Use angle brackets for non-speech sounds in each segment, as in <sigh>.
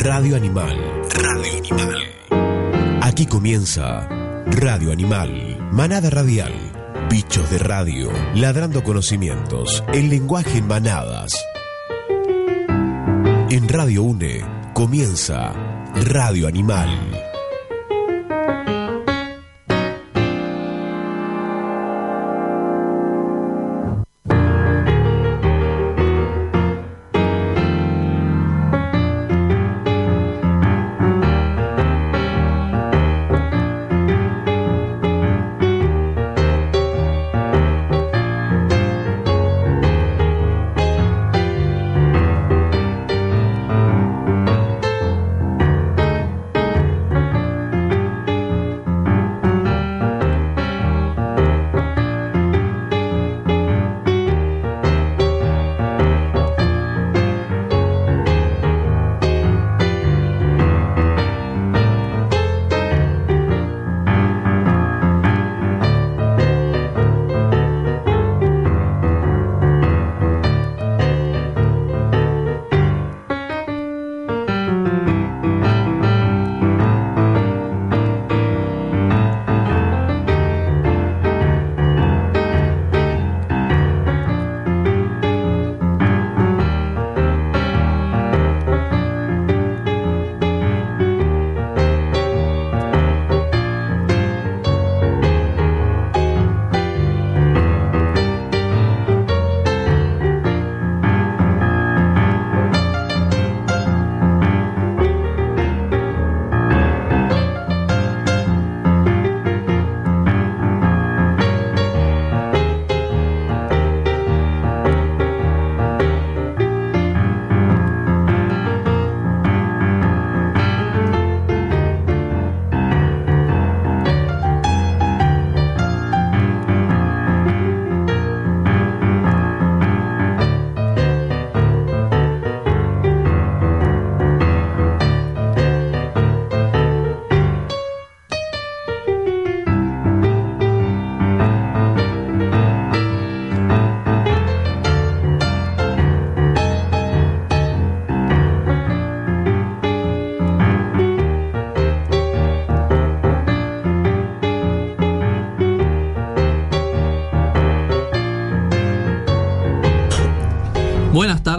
Radio Animal. Radio Animal. Aquí comienza Radio Animal. Manada Radial. Bichos de radio. Ladrando conocimientos. El lenguaje en manadas. En Radio UNE comienza Radio Animal.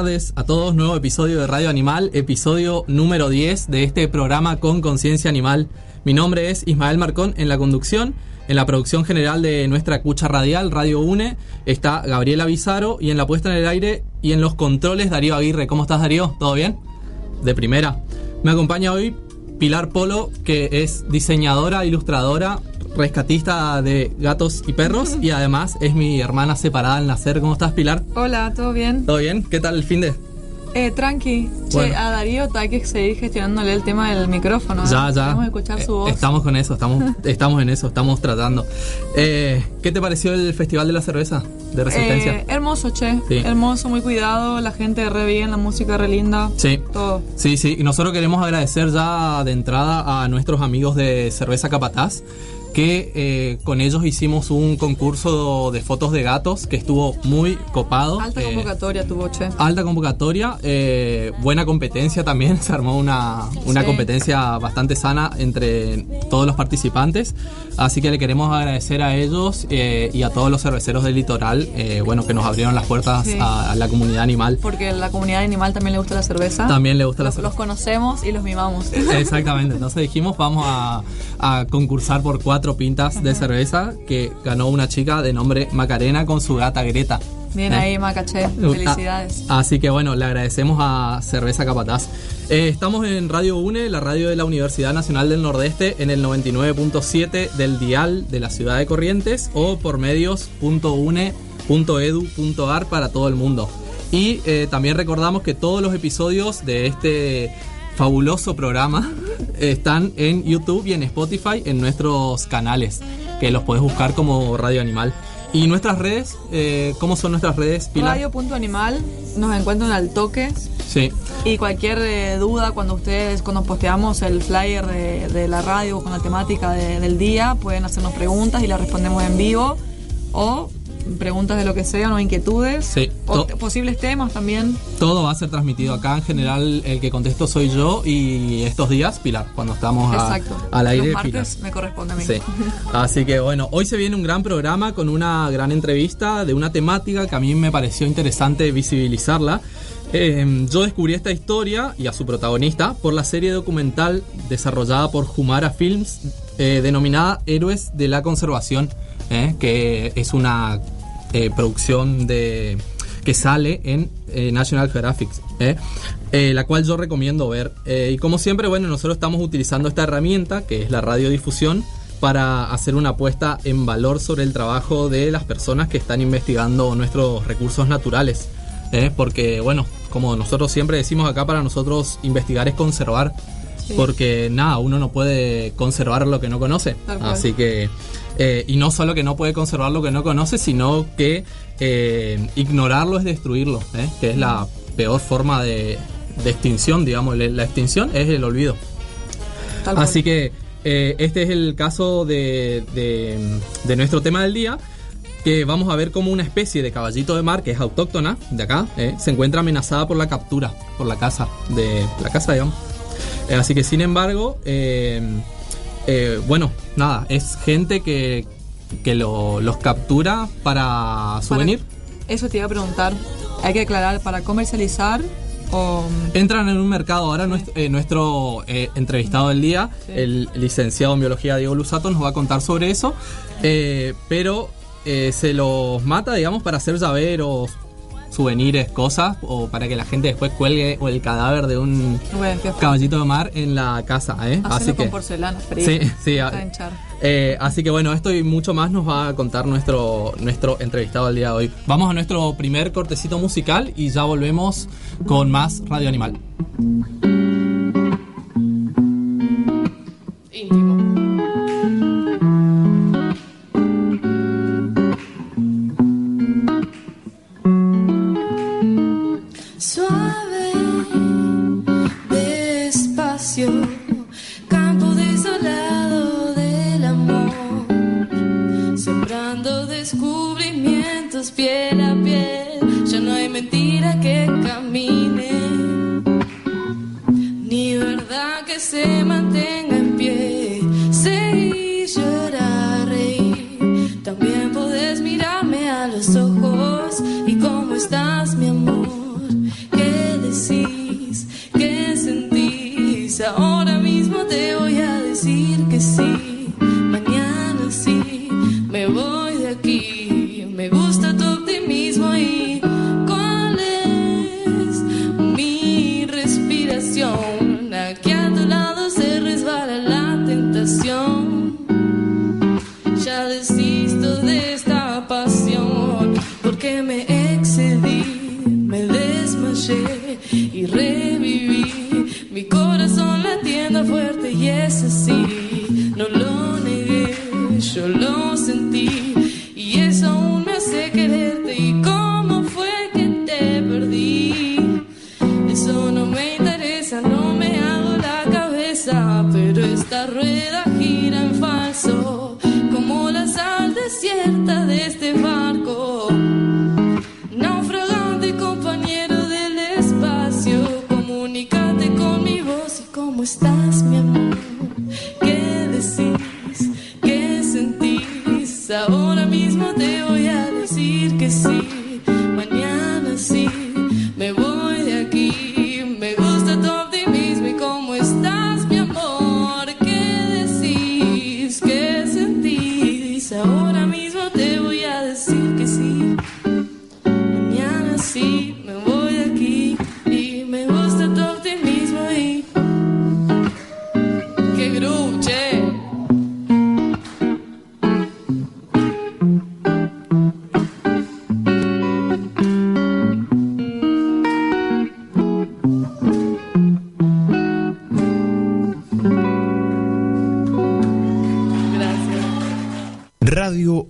A todos, nuevo episodio de Radio Animal, episodio número 10 de este programa con conciencia animal. Mi nombre es Ismael Marcón en la conducción, en la producción general de nuestra cucha radial, Radio UNE, está Gabriela Bizarro y en la puesta en el aire y en los controles Darío Aguirre. ¿Cómo estás Darío? ¿Todo bien? De primera. Me acompaña hoy Pilar Polo, que es diseñadora, ilustradora, rescatista de gatos y perros <laughs> y además es mi hermana separada al nacer. ¿Cómo estás, Pilar? Hola, ¿todo bien? ¿Todo bien? ¿Qué tal el fin de? Eh, tranqui. Bueno. Che, a Darío hay que seguir gestionándole el tema del micrófono. ¿eh? Ya, ya. Queremos escuchar su Eh, voz. Estamos con eso, estamos, <laughs> estamos en eso, estamos tratando. Eh, ¿Qué te pareció el Festival de la Cerveza de Resistencia? Eh, hermoso, che. Sí. Hermoso, muy cuidado. La gente re bien, la música re linda. sí. Todo. Sí, sí, y nosotros queremos agradecer ya de entrada a nuestros amigos de Cerveza Capataz, que eh, con ellos hicimos un concurso de fotos de gatos que estuvo muy copado. Alta Eh, convocatoria tuvo, che. Alta convocatoria, eh, buena competencia también, <laughs> se armó una, una Sí. competencia bastante sana entre todos los participantes, así que le queremos agradecer a ellos eh, y a todos los cerveceros del litoral, eh, bueno, que nos abrieron las puertas Sí. a, a la comunidad animal. Porque a la comunidad animal también le gusta la cerveza. También le gusta la cerveza. los conocemos y los mimamos. Exactamente, entonces dijimos vamos a, a concursar por cuatro pintas de cerveza que ganó una chica de nombre Macarena con su gata Greta. Bien Eh. ahí, Macaché. Felicidades. Ah, así que bueno, le agradecemos a Cerveza Capataz. Eh, estamos en Radio UNE, la radio de la Universidad Nacional del Nordeste, en el 99.7 del dial de la ciudad de Corrientes o por medios.une.edu.ar para todo el mundo. Y eh, también recordamos que todos los episodios de este fabuloso programa están en YouTube y en Spotify en nuestros canales, que los podés buscar como Radio Animal. ¿Y nuestras redes? Eh, ¿Cómo son nuestras redes, Pilar? Radio.animal, nos encuentran al toque. Sí. Y cualquier eh, duda cuando ustedes, cuando posteamos el flyer de, de la radio con la temática de- del día, pueden hacernos preguntas y las respondemos en vivo. O preguntas de lo que sean o inquietudes. Sí. O posibles temas también. Todo va a ser transmitido acá. En general, el que contesto soy yo y estos días, Pilar, cuando estamos a- al aire. Los Pilar. martes me corresponde a mí. Sí. Así que bueno, hoy se viene un gran programa con una gran entrevista de una temática que a mí me pareció interesante visibilizarla. Eh, yo descubrí esta historia y a su protagonista por la serie documental desarrollada por Humara Films eh, denominada Héroes de la Conservación, eh, que es una eh, producción de que sale en eh, National Geographic, eh, eh, la cual yo recomiendo ver. Y como siempre, bueno, nosotros estamos utilizando esta herramienta, que es la radiodifusión, para hacer una apuesta en valor sobre el trabajo de las personas que están investigando nuestros recursos naturales. porque, bueno, como nosotros siempre decimos acá, para nosotros investigar es conservar. Porque nada, uno no puede conservar lo que no conoce. Así que, eh, y no solo que no puede conservar lo que no conoce, sino que eh, ignorarlo es destruirlo, ¿eh? que es la peor forma de, de extinción, digamos. La extinción es el olvido. Tal cual. Así que este es el caso de, de- de nuestro tema del día, que vamos a ver cómo una especie de caballito de mar, que es autóctona de acá, eh, se encuentra amenazada por la captura, por la caza, de la caza, digamos. Eh, así que sin embargo, eh, eh, bueno, nada, es gente que, que lo- los captura para souvenir. Eso te iba a preguntar. Hay que aclarar, ¿para comercializar o...? Entran en un mercado. Ahora nuestro, eh, nuestro, eh, entrevistado del día, Sí. el licenciado en biología Diego Lusato, nos va a contar sobre eso. Pero se los mata, digamos, para hacer llaveros, souvenirs, cosas, o para que la gente después cuelgue o el cadáver de un Bueno, caballito de mar en la casa. ¿eh? Hacerlo Así con que, porcelana, fría. Sí, sí, a- hinchar. eh, así que bueno, esto y mucho más nos va a contar nuestro, nuestro entrevistado del día de hoy. Vamos a nuestro primer cortecito musical y ya volvemos con más Radio Animal. íntimo. Que se mantenga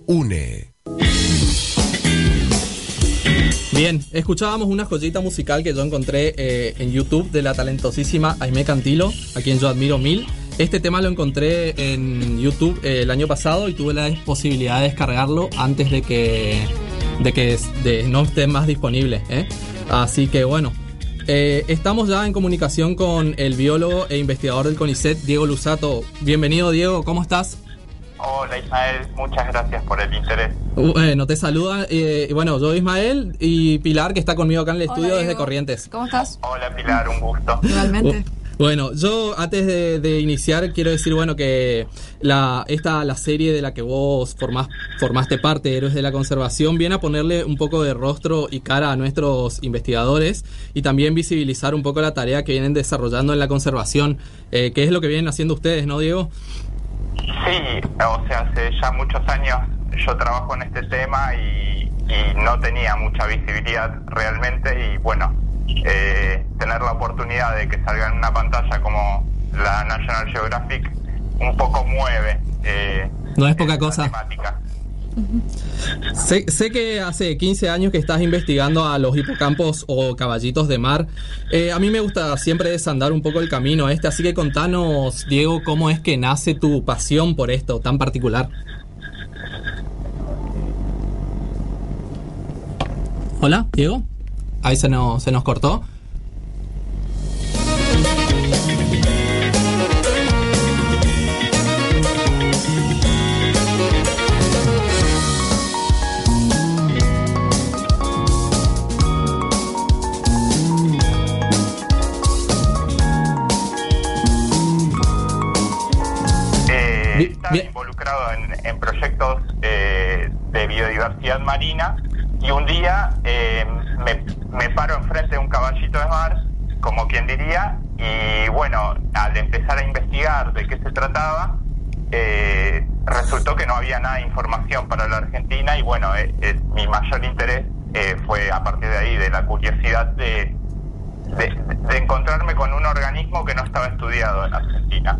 Une. Bien, escuchábamos una joyita musical que yo encontré eh, en YouTube de la talentosísima Aime Cantilo, a quien yo admiro mil. Este tema lo encontré en YouTube eh, el año pasado y tuve la posibilidad de descargarlo antes de que, de que de no esté más disponible. ¿eh? Así que bueno, estamos ya en comunicación con el biólogo e investigador del CONICET, Diego Lusato. Bienvenido, Diego, ¿cómo estás? Hola Ismael, muchas gracias por el interés. Bueno, te saluda, eh, bueno, yo Ismael y Pilar, que está conmigo acá en el Hola, estudio desde. Corrientes. ¿Cómo estás? Hola Pilar, un gusto. Igualmente. Bueno, yo antes de, de iniciar quiero decir, bueno, que la, esta, la serie de la que vos formás, formaste parte, Héroes de la Conservación, viene a ponerle un poco de rostro y cara a nuestros investigadores y también visibilizar un poco la tarea que vienen desarrollando en la conservación, eh, que es lo que vienen haciendo ustedes, ¿no, Diego? Sí, o sea, hace ya muchos años yo trabajo en este tema y, y no tenía mucha visibilidad realmente y bueno, eh, tener la oportunidad de que salga en una pantalla como la National Geographic un poco mueve. eh, No es poca cosa. temática. Sé, que hace 15 años que estás investigando a los hipocampos o caballitos de mar. Eh, a mí me gusta siempre desandar un poco el camino este, así que contanos, Diego, cómo es que nace tu pasión por esto tan particular. Hola, Diego. Ahí se nos, se nos cortó. Involucrado en, proyectos eh, de biodiversidad marina y un día eh, me, paro enfrente de un caballito de mar, como quien diría, y bueno, al empezar a investigar de qué se trataba, eh, resultó que no había nada de información para la Argentina y bueno, eh, eh, mi mayor interés fue a partir de ahí, de la curiosidad de, de encontrarme con un organismo que no estaba estudiado en Argentina.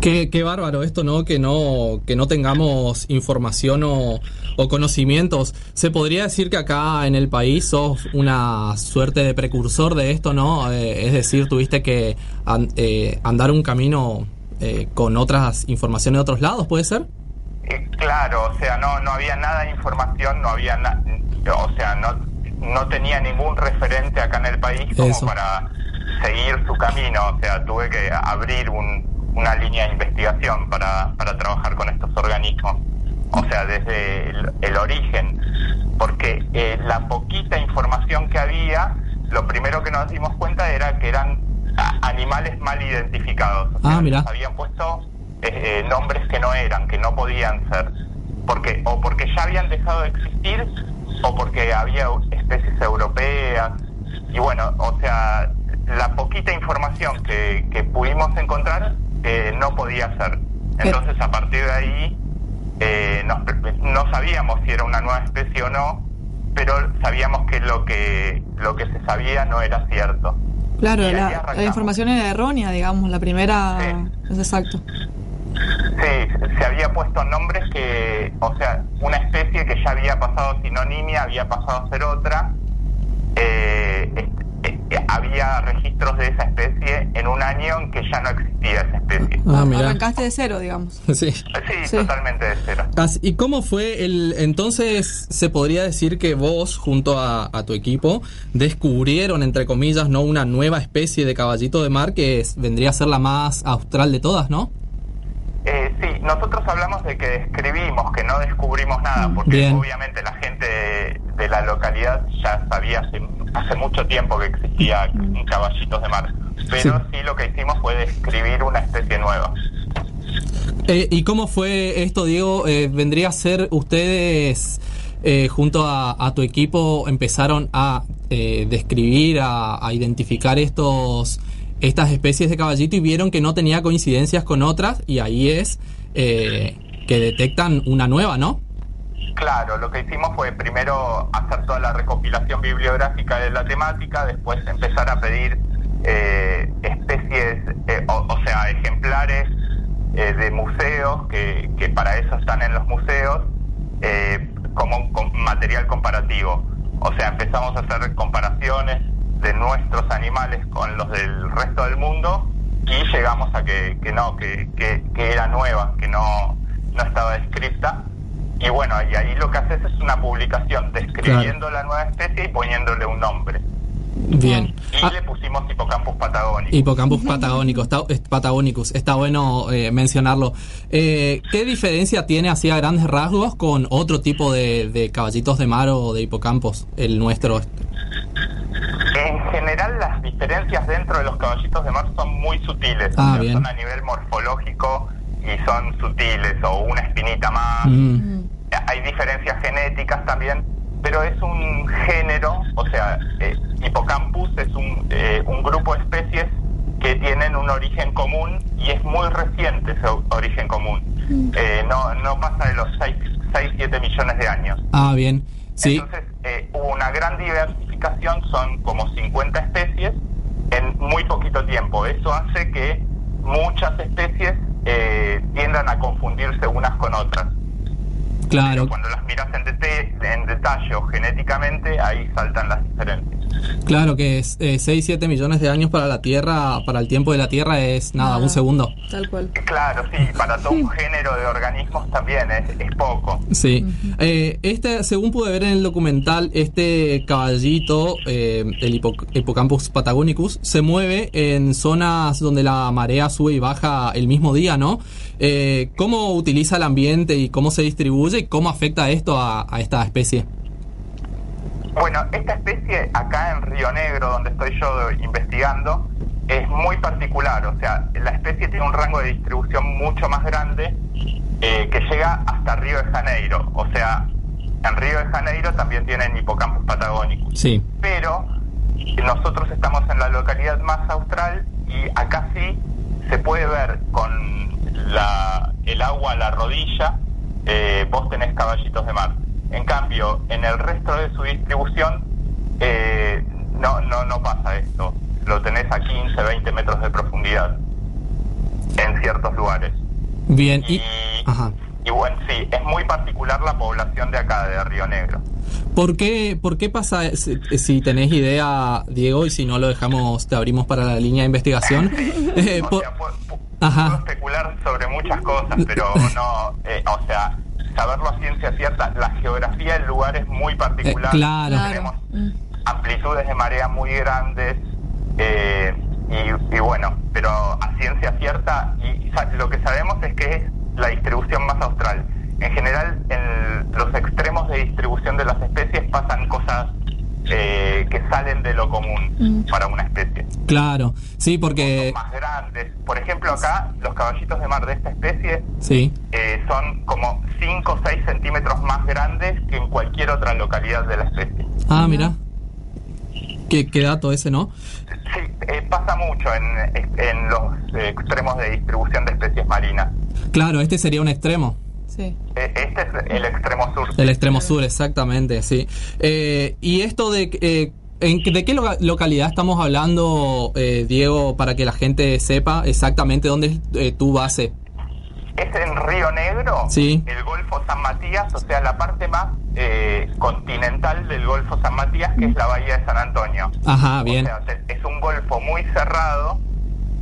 Qué, qué bárbaro esto, ¿no? Que no, que no tengamos información o, o conocimientos. Se podría decir que acá en el país sos una suerte de precursor de esto, ¿no? Eh, es decir, tuviste que an- eh, andar un camino eh, con otras informaciones de otros lados, ¿puede ser? Eh, Claro, o sea, no, no había nada de información, no había na- o sea, no, no tenía ningún referente acá en el país como Eso. para seguir su camino, o sea, tuve que abrir un- una línea de investigación para, para trabajar con estos organismos, o sea, desde el, el origen, porque eh, la poquita información que había, lo primero que nos dimos cuenta era que eran animales mal identificados, o Ah, sea, mira. nos habían puesto eh, eh, nombres que no eran, que no podían ser, porque o porque ya habían dejado de existir o porque había especies europeas y bueno, o sea, la poquita información que, que pudimos encontrar eh, no podía ser. Entonces a partir de ahí eh, nos- no sabíamos si era una nueva especie o no, pero sabíamos que lo que lo que se sabía no era cierto. Claro, la, información era errónea, digamos, la primera Sí. es exacto. Sí, se había puesto nombres que, o sea, una especie que ya había pasado sinonimia, había pasado a ser otra. Eh, había registros de esa especie en un año en que ya no existía esa especie. Ah, mira. Arrancaste de cero, digamos. <laughs> Sí. Sí, Sí. totalmente de cero. ¿Y cómo fue el... Entonces se podría decir que vos, junto a, a tu equipo, descubrieron, entre comillas, no una nueva especie de caballito de mar que es- vendría a ser la más austral de todas, ¿no? Eh, sí, nosotros hablamos de que describimos, que no descubrimos nada, porque Bien. obviamente la gente de, de la localidad ya sabía hace, hace mucho tiempo que existía caballitos de mar. Pero sí. lo que hicimos fue describir una especie nueva. Eh, ¿Y cómo fue esto, Diego? Eh, ¿Vendría a ser ustedes, eh, junto a, a tu equipo, empezaron a eh, describir, a, a identificar estos estas especies de caballito y vieron que no tenía coincidencias con otras y ahí es eh, que detectan una nueva, ¿no? Claro, lo que hicimos fue primero hacer toda la recopilación bibliográfica de la temática, después empezar a pedir eh, especies, eh, o, sea, ejemplares eh, de museos, que, que para eso están en los museos, como material comparativo. O sea, empezamos a hacer comparaciones de nuestros animales con los del resto del mundo y llegamos a que, que no, que, que, que era nueva, que no, no estaba descrita. Y bueno, y ahí lo que haces es una publicación describiendo la nueva especie y poniéndole un nombre. Bien. Y Ah, le pusimos Hippocampus patagónico. Hippocampus patagónico, está, es- patagonicus, está bueno eh, mencionarlo. Eh, ¿Qué diferencia tiene así a grandes rasgos con otro tipo de, de caballitos de mar o de hipocampos, el nuestro? En general las diferencias dentro de los caballitos de mar son muy sutiles, Ah, bien. son a nivel morfológico y son sutiles o una espinita más. Mm, Hay diferencias genéticas también, pero es un género, o sea, eh, Hippocampus es un, eh, un grupo de especies que tienen un origen común y es muy reciente ese origen común. Eh, no, no pasa de los 6-7 millones de años. Ah, bien. Sí, Entonces, eh, hubo una gran diversificación, son como 50 especies en muy poquito tiempo. Eso hace que muchas especies eh, tiendan a confundirse unas con otras. claro, Cuando las miras en, detalle o genéticamente, ahí saltan las diferencias. Claro que es, eh, 6, 7 millones de años para la Tierra, para el tiempo de la Tierra es nada, un segundo. Tal cual. Claro, sí, para todo un género de organismos también es, es poco. Sí. Eh, este, según pude ver en el documental, este caballito, eh, el hipo- Hippocampus patagonicus, se mueve en zonas donde la marea sube y baja el mismo día, ¿no? Eh, ¿Cómo utiliza el ambiente y cómo se distribuye y cómo afecta esto a, a esta especie? Bueno, esta especie acá en Río Negro, donde estoy yo investigando, es muy particular. O sea, la especie tiene un rango de distribución mucho más grande eh, que llega hasta Río de Janeiro. O sea, en Río de Janeiro también tienen Hippocampus patagónicos. Sí. Pero nosotros estamos en la localidad más austral y acá sí se puede ver con la, el agua a la rodilla, eh, vos tenés caballitos de mar. En cambio, en el resto de su distribución eh, no, no, no pasa esto. Lo tenés a 15, 20 metros de profundidad en ciertos lugares. Bien. Y, Y, ajá. y bueno, sí, es muy particular la población de acá, de Río Negro. ¿Por qué, ¿Por qué pasa, si, si tenés idea, Diego, y si no lo dejamos, te abrimos para la línea de investigación? <laughs> Eh, o por- sea, pu- pu- Ajá. puedo especular sobre muchas cosas, pero <laughs> no, eh, o sea, saberlo a ciencia cierta, la geografía del lugar es muy particular. Eh, claro. Tenemos Mm. amplitudes de marea muy grandes eh, y, y bueno, pero a ciencia cierta, y lo que sabemos es que es la distribución más austral. En general, en los extremos de distribución de las especies pasan cosas eh, que salen de lo común Mm. para una especie claro, sí, porque... más grandes. Por ejemplo, acá los caballitos de mar de esta especie Sí. eh, son como 5 o 6 centímetros más grandes que en cualquier otra localidad de la especie. Ah, mira. ¿Qué, qué dato ese, ¿no? Sí, eh, pasa mucho en, en los extremos de distribución de especies marinas. Claro, este sería un extremo. Sí. Eh, este es el extremo sur. El extremo sur, exactamente, sí. Eh, y esto de... eh, ¿en, qué- ¿De qué loca- localidad estamos hablando, eh, Diego, para que la gente sepa exactamente dónde es eh, tu base? Es en Río Negro, Sí. el Golfo San Matías, o sea, la parte más eh, continental del Golfo San Matías, que es la bahía de San Antonio. Ajá, bien. O sea, es un golfo muy cerrado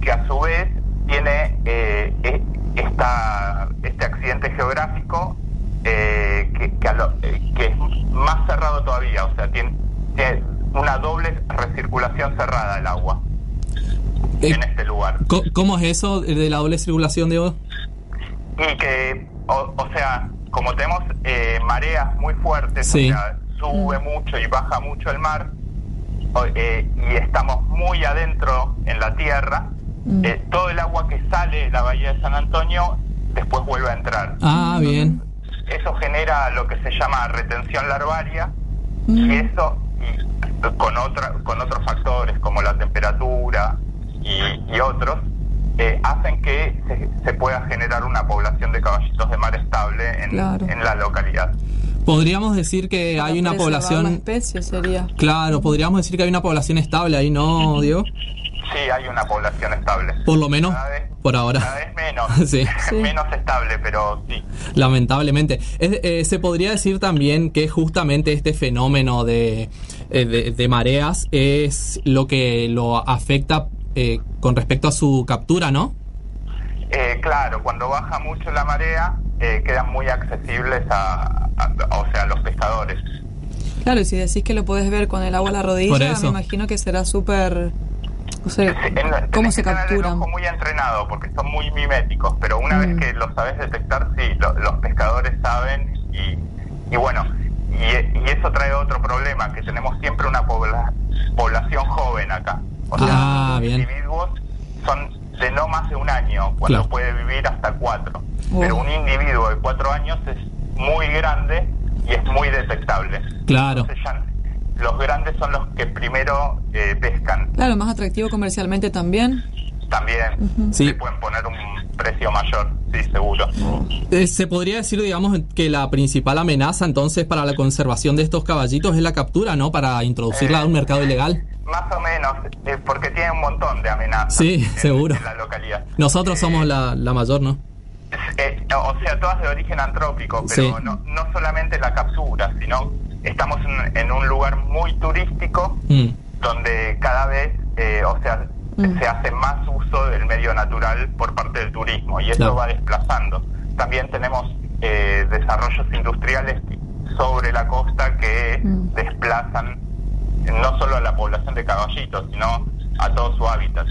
que a su vez tiene eh, esta, este accidente geográfico eh, que, que, a lo- eh, que es más cerrado todavía, o sea, tiene, tiene una doble recirculación cerrada el agua Eh, en este lugar. ¿Cómo es eso de la doble circulación, Diego? Y que, o, o sea, como tenemos eh, mareas muy fuertes, Sí. o sea, sube mucho y baja mucho el mar, o- eh, y estamos muy adentro en la tierra, Mm. eh, todo el agua que sale de la bahía de San Antonio después vuelve a entrar. Ah, bien. Eso genera lo que se llama retención larvaria, Mm. y eso, y con, otra, con otros factores como la temperatura y, y otros, eh, hacen que se, se pueda generar una población de caballitos de mar estable en, Claro. en la localidad. Podríamos decir que Para hay una La población... especie sería. Claro, podríamos decir que hay una población estable ahí, ¿no, Diego? Sí, hay una población estable. Por lo menos, Cada vez- por ahora. Cada vez menos, <laughs> Sí. <laughs> Sí. menos estable, pero sí. Lamentablemente. Es- eh, se podría decir también que justamente este fenómeno de, eh, de, de mareas es lo que lo afecta eh, con respecto a su captura, ¿no? Eh, claro, cuando baja mucho la marea, eh, quedan muy accesibles a, a- o sea, a los pescadores. Claro, y si decís que lo podés ver con el agua a la rodilla, me imagino que será súper... Sí, en- ¿cómo se capturan? ojo muy entrenado porque son muy miméticos, pero una Mm. vez que lo sabes detectar, sí, lo- los pescadores saben y, y bueno, y, y eso trae otro problema, que tenemos siempre una pobla- población joven acá. O sea, Ah, los bien. individuos son de no más de un año, cuando Claro. puede vivir hasta cuatro. Pero un individuo de cuatro años es muy grande y es muy detectable. Claro. Entonces ya los grandes son los que primero eh, pescan. Claro, más atractivo comercialmente también. También Sí. le pueden poner un precio mayor, sí, seguro. Eh, se podría decir, digamos, que la principal amenaza entonces para la conservación de estos caballitos es la captura, ¿no? Para introducirla a un mercado ilegal. Más o menos, eh, porque tiene un montón de amenazas Sí, en, seguro. en la localidad. Nosotros Eh, somos la, la mayor, ¿no? eh, o sea, todas de origen antrópico, pero Sí. no, no solamente la captura, sino estamos en, en un lugar muy turístico Mm. donde cada vez, o sea, Mm. se hace más uso del medio natural por parte del turismo y eso Claro. va desplazando. También tenemos eh, desarrollos industriales sobre la costa que Mm. desplazan no solo a la población de caballitos, sino a todo su hábitat.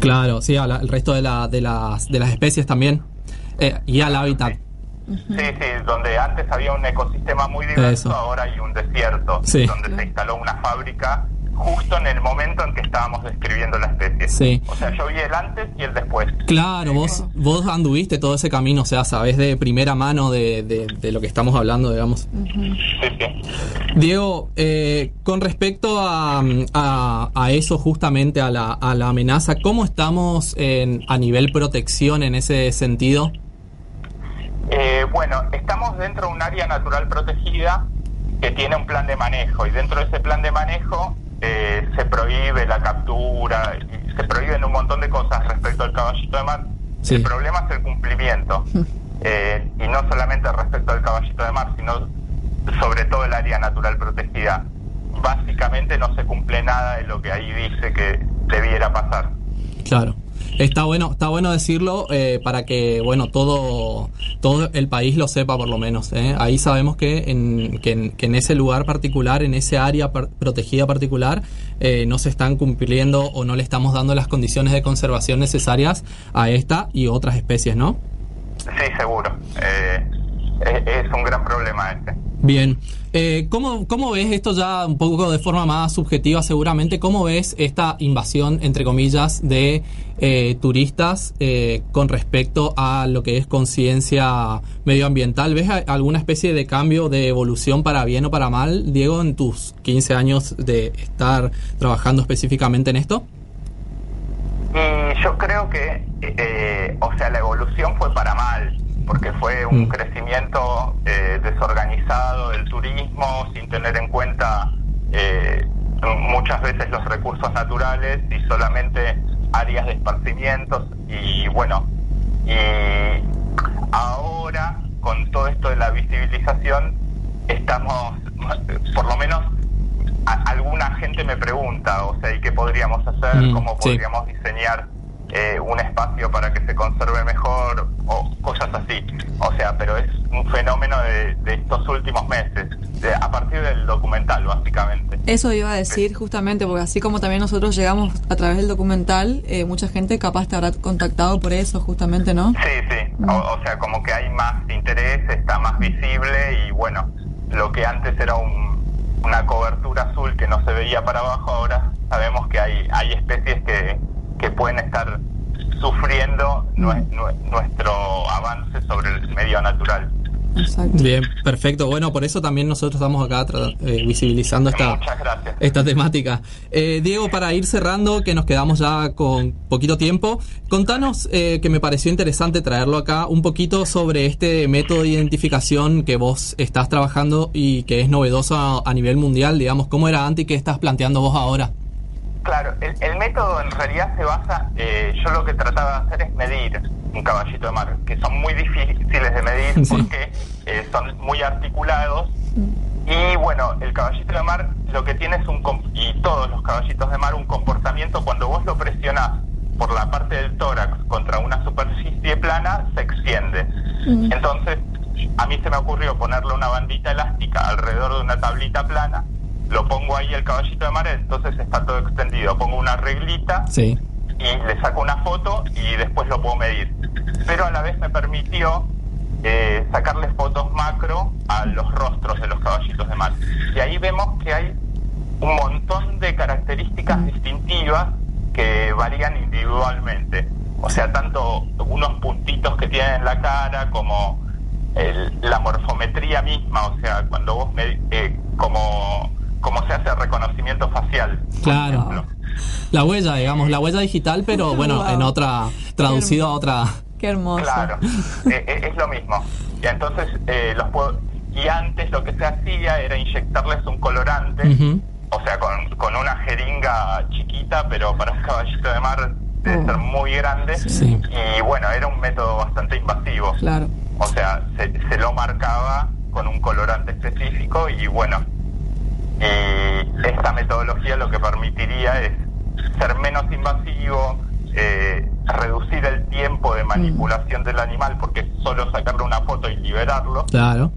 Claro, sí, al el resto de, la, de, las, de las especies también. Eh, y al hábitat. Sí, sí, donde antes había un ecosistema muy diverso, Eso. ahora hay un desierto, Sí. donde se instaló una fábrica justo en el momento en que estábamos describiendo la especie. Sí. O sea, yo vi el antes y el después. Claro, vos, vos anduviste todo ese camino, o sea, sabés de primera mano de, de- de lo que estamos hablando, digamos. Sí, sí. Diego, eh, con respecto a, a- a eso justamente, a la, a la amenaza, ¿cómo estamos en- a nivel protección en ese sentido? Eh, bueno, estamos dentro de un área natural protegida que tiene un plan de manejo y dentro de ese plan de manejo eh, se prohíbe la captura, se prohíben un montón de cosas respecto al caballito de mar. Sí. El problema es el cumplimiento eh, y no solamente respecto al caballito de mar, sino sobre todo el área natural protegida. Básicamente no se cumple nada de lo que ahí dice que debiera pasar. Claro. Está bueno, está bueno decirlo eh, para que bueno todo todo el país lo sepa por lo menos. ¿eh? Ahí sabemos que en, que en, que en ese lugar particular, en ese área par- protegida particular, eh, no se están cumpliendo o no le estamos dando las condiciones de conservación necesarias a esta y otras especies, ¿no? Sí, seguro. Eh, es, es un gran problema este. Bien. Eh, ¿cómo, ¿Cómo ves esto ya un poco de forma más subjetiva seguramente? ¿Cómo ves esta invasión, entre comillas, de eh, turistas eh, con respecto a lo que es conciencia medioambiental? ¿Ves alguna especie de cambio, de evolución para bien o para mal, Diego, en tus 15 años de estar trabajando específicamente en esto? Y yo creo que, eh, o sea, la evolución fue para mal, porque fue un Mm. crecimiento eh, desorganizado del turismo, sin tener en cuenta eh, muchas veces los recursos naturales y solamente áreas de esparcimientos. Y bueno, y ahora, con todo esto de la visibilización, estamos, por lo menos, a- alguna gente me pregunta, o sea, ¿y qué podríamos hacer? Mm, ¿Cómo sí. podríamos diseñar eh, un espacio para que se conserve mejor? Cosas así. O sea, pero es un fenómeno de, de estos últimos meses, de- a partir del documental, básicamente. Eso iba a decir justamente, porque así como también nosotros llegamos a través del documental, eh, mucha gente capaz te habrá contactado por eso, justamente, ¿no? Sí, sí. O, o sea, como que hay más interés, está más visible y bueno, lo que antes era un- una cobertura azul que no se veía para abajo, ahora sabemos que hay, hay especies que, que pueden estar sufriendo nue- nue- nuestro avance sobre el medio natural. Exacto. Bien, perfecto. Bueno, por eso también nosotros estamos acá tra- eh, visibilizando esta, esta temática. Eh, Diego, para ir cerrando, que nos quedamos ya con poquito tiempo, contanos, eh, que me pareció interesante traerlo acá, un poquito sobre este método de identificación que vos estás trabajando y que es novedoso a, a nivel mundial, digamos, ¿cómo era antes y qué estás planteando vos ahora? Claro, el, el método en realidad se basa, eh, yo lo que trataba de hacer es medir un caballito de mar, que son muy difíciles de medir Sí. porque eh, son muy articulados. Y bueno, el caballito de mar lo que tiene es un, y todos los caballitos de mar, un comportamiento cuando vos lo presionás por la parte del tórax contra una superficie plana, se extiende. Entonces, a mí se me ocurrió ponerle una bandita elástica alrededor de una tablita plana, lo pongo ahí el caballito de mar, entonces está todo extendido. Pongo una reglita Sí. y le saco una foto y después lo puedo medir. Pero a la vez me permitió eh, sacarle fotos macro a los rostros de los caballitos de mar. Y ahí vemos que hay un montón de características distintivas que varían individualmente. O sea, tanto unos puntitos que tienen en la cara como el- la morfometría misma, o sea, cuando vos me, eh, como, como se hace el reconocimiento facial. Claro. La huella, digamos, la huella digital, pero bueno, Wow. en otra, traducido a otra. Qué hermoso. Claro, eh, eh, es lo mismo. Y entonces eh, los puedo- y antes lo que se hacía era inyectarles un colorante, o sea, con, con una jeringa chiquita, pero para un caballito de mar debe Oh. ser muy grande. Sí. Y bueno, era un método bastante invasivo. Claro. O sea, se, se lo marcaba con un colorante específico y bueno, y esta metodología lo que permitiría es ser menos invasivo, eh, reducir el tiempo de manipulación del animal porque es solo sacarle una foto y liberarlo. Claro.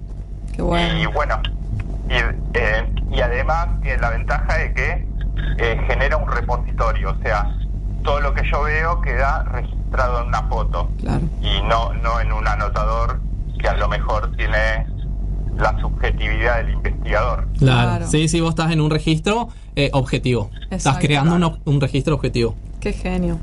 Qué Y bueno. bueno, y, eh, y además tiene la ventaja de que eh, genera un repositorio, o sea, todo lo que yo veo queda registrado en una foto Claro. y no, no en un anotador que a lo mejor tiene la subjetividad del investigador. Claro. Claro. Sí, sí, vos estás en un registro eh, objetivo. Estás Exacto. creando un, un registro objetivo. Qué genio.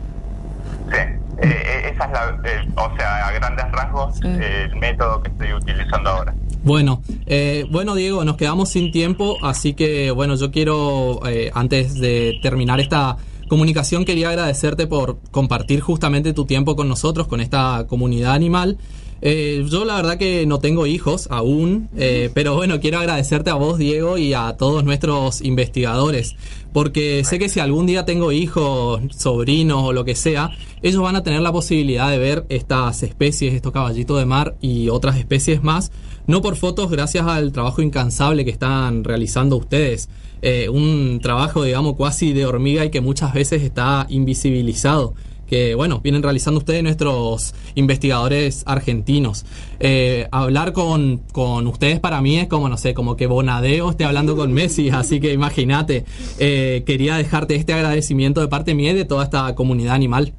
Sí, eh, eh, esa es la, eh, o sea, a grandes rasgos, Sí. eh, el método que estoy utilizando ahora. Bueno, eh, bueno Diego, nos quedamos sin tiempo, así que bueno, yo quiero, eh, antes de terminar esta comunicación, quería agradecerte por compartir justamente tu tiempo con nosotros, con esta comunidad animal. Eh, yo la verdad que no tengo hijos aún, eh, pero bueno, quiero agradecerte a vos, Diego, y a todos nuestros investigadores, porque sé que si algún día tengo hijos, sobrinos o lo que sea, ellos van a tener la posibilidad de ver estas especies, estos caballitos de mar y otras especies más, no por fotos, gracias al trabajo incansable que están realizando ustedes. Eh, un trabajo, digamos, cuasi de hormiga y que muchas veces está invisibilizado que bueno, vienen realizando ustedes nuestros investigadores argentinos. Eh, hablar con, con ustedes para mí es como, no sé, como que Bonadeo esté hablando con Messi, <laughs> así que imagínate, eh, quería dejarte este agradecimiento de parte mía y de toda esta comunidad animal.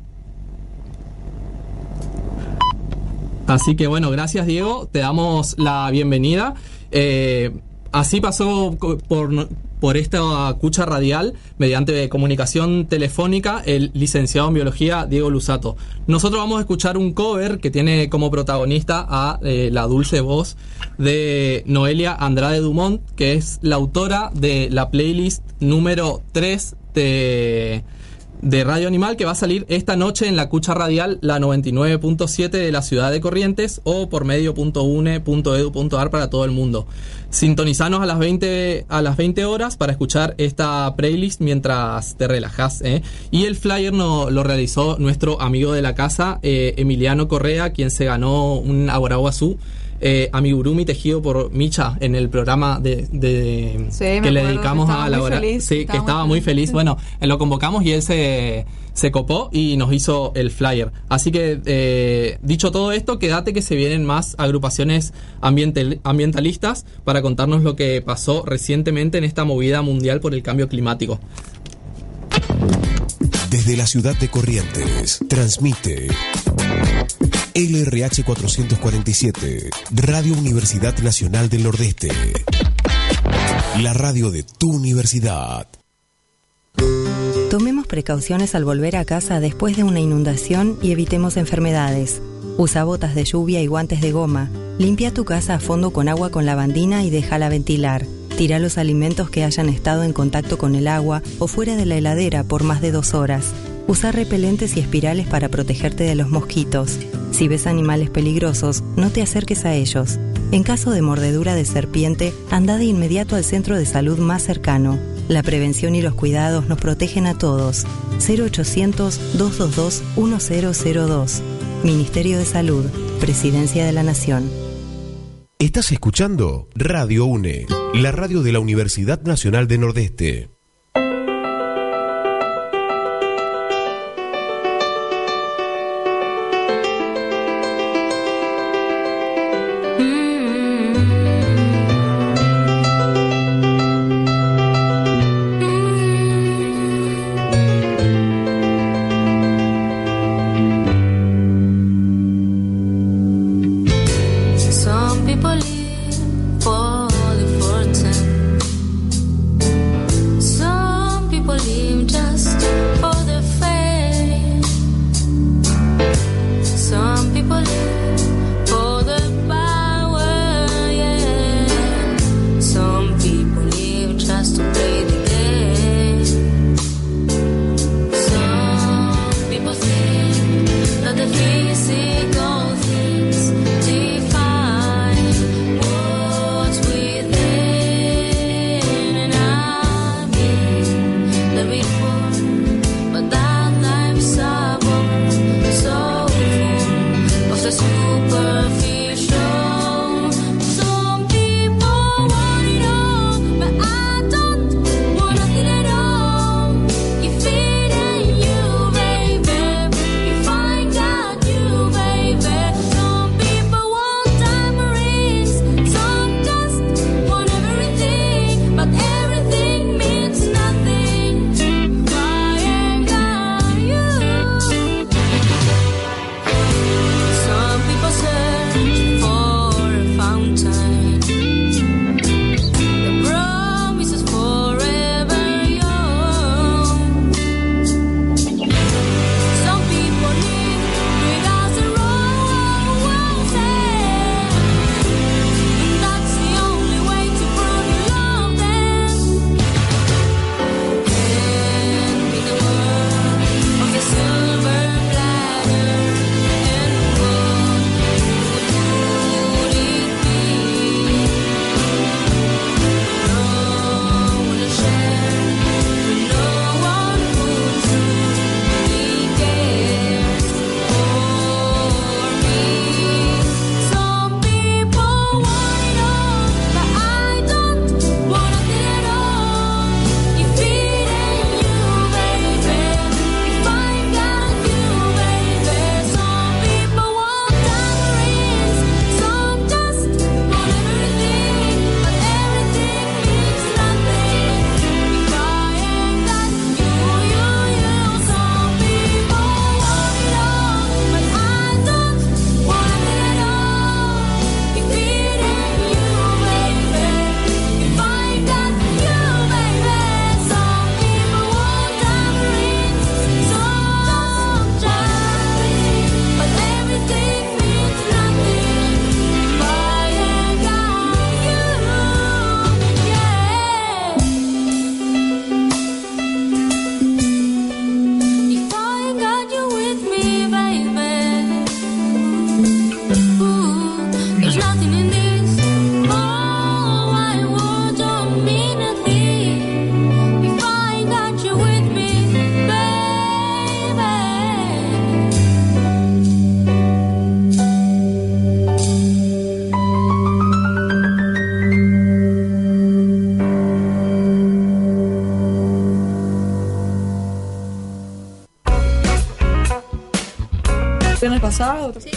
Así que bueno, gracias Diego, te damos la bienvenida. Eh, así pasó por, por esta cucha radial, mediante comunicación telefónica, el licenciado en biología Diego Lusato. Nosotros vamos a escuchar un cover que tiene como protagonista a eh, la dulce voz de Noelia Andrade Dumont, que es la autora de la playlist número 3 de de Radio Animal que va a salir esta noche en la cucha radial la 99.7 de la ciudad de Corrientes o por medio.une.edu.ar para todo el mundo. Sintonizanos a las 20 a las 20 horas para escuchar esta playlist mientras te relajas. ¿eh? Y el flyer no, lo realizó nuestro amigo de la casa, eh, Emiliano Correa, quien se ganó un Aguaraguazú. Eh, amigurumi tejido por Micha en el programa de, de- Sí, que le dedicamos a la muy hora feliz, sí que estaba muy feliz bueno eh, lo convocamos y él se, se copó y nos hizo el flyer. Así que, eh, dicho todo esto, quédate que se vienen más agrupaciones ambiental- ambientalistas para contarnos lo que pasó recientemente en esta movida mundial por el cambio climático. Desde la ciudad de Corrientes, transmite LRH 447, Radio Universidad Nacional del Nordeste. La radio de tu universidad. Tomemos precauciones al volver a casa después de una inundación y evitemos enfermedades. Usa botas de lluvia y guantes de goma. Limpia tu casa a fondo con agua con lavandina y déjala ventilar. Tira los alimentos que hayan estado en contacto con el agua o fuera de la heladera por más de dos horas. Usa repelentes y espirales para protegerte de los mosquitos. Si ves animales peligrosos, no te acerques a ellos. En caso de mordedura de serpiente, anda de inmediato al centro de salud más cercano. La prevención y los cuidados nos protegen a todos. 0800-222-1002. Ministerio de Salud, Presidencia de la Nación. Estás escuchando Radio UNE, la radio de la Universidad Nacional de Nordeste. ¿Viernes pasado? Sí.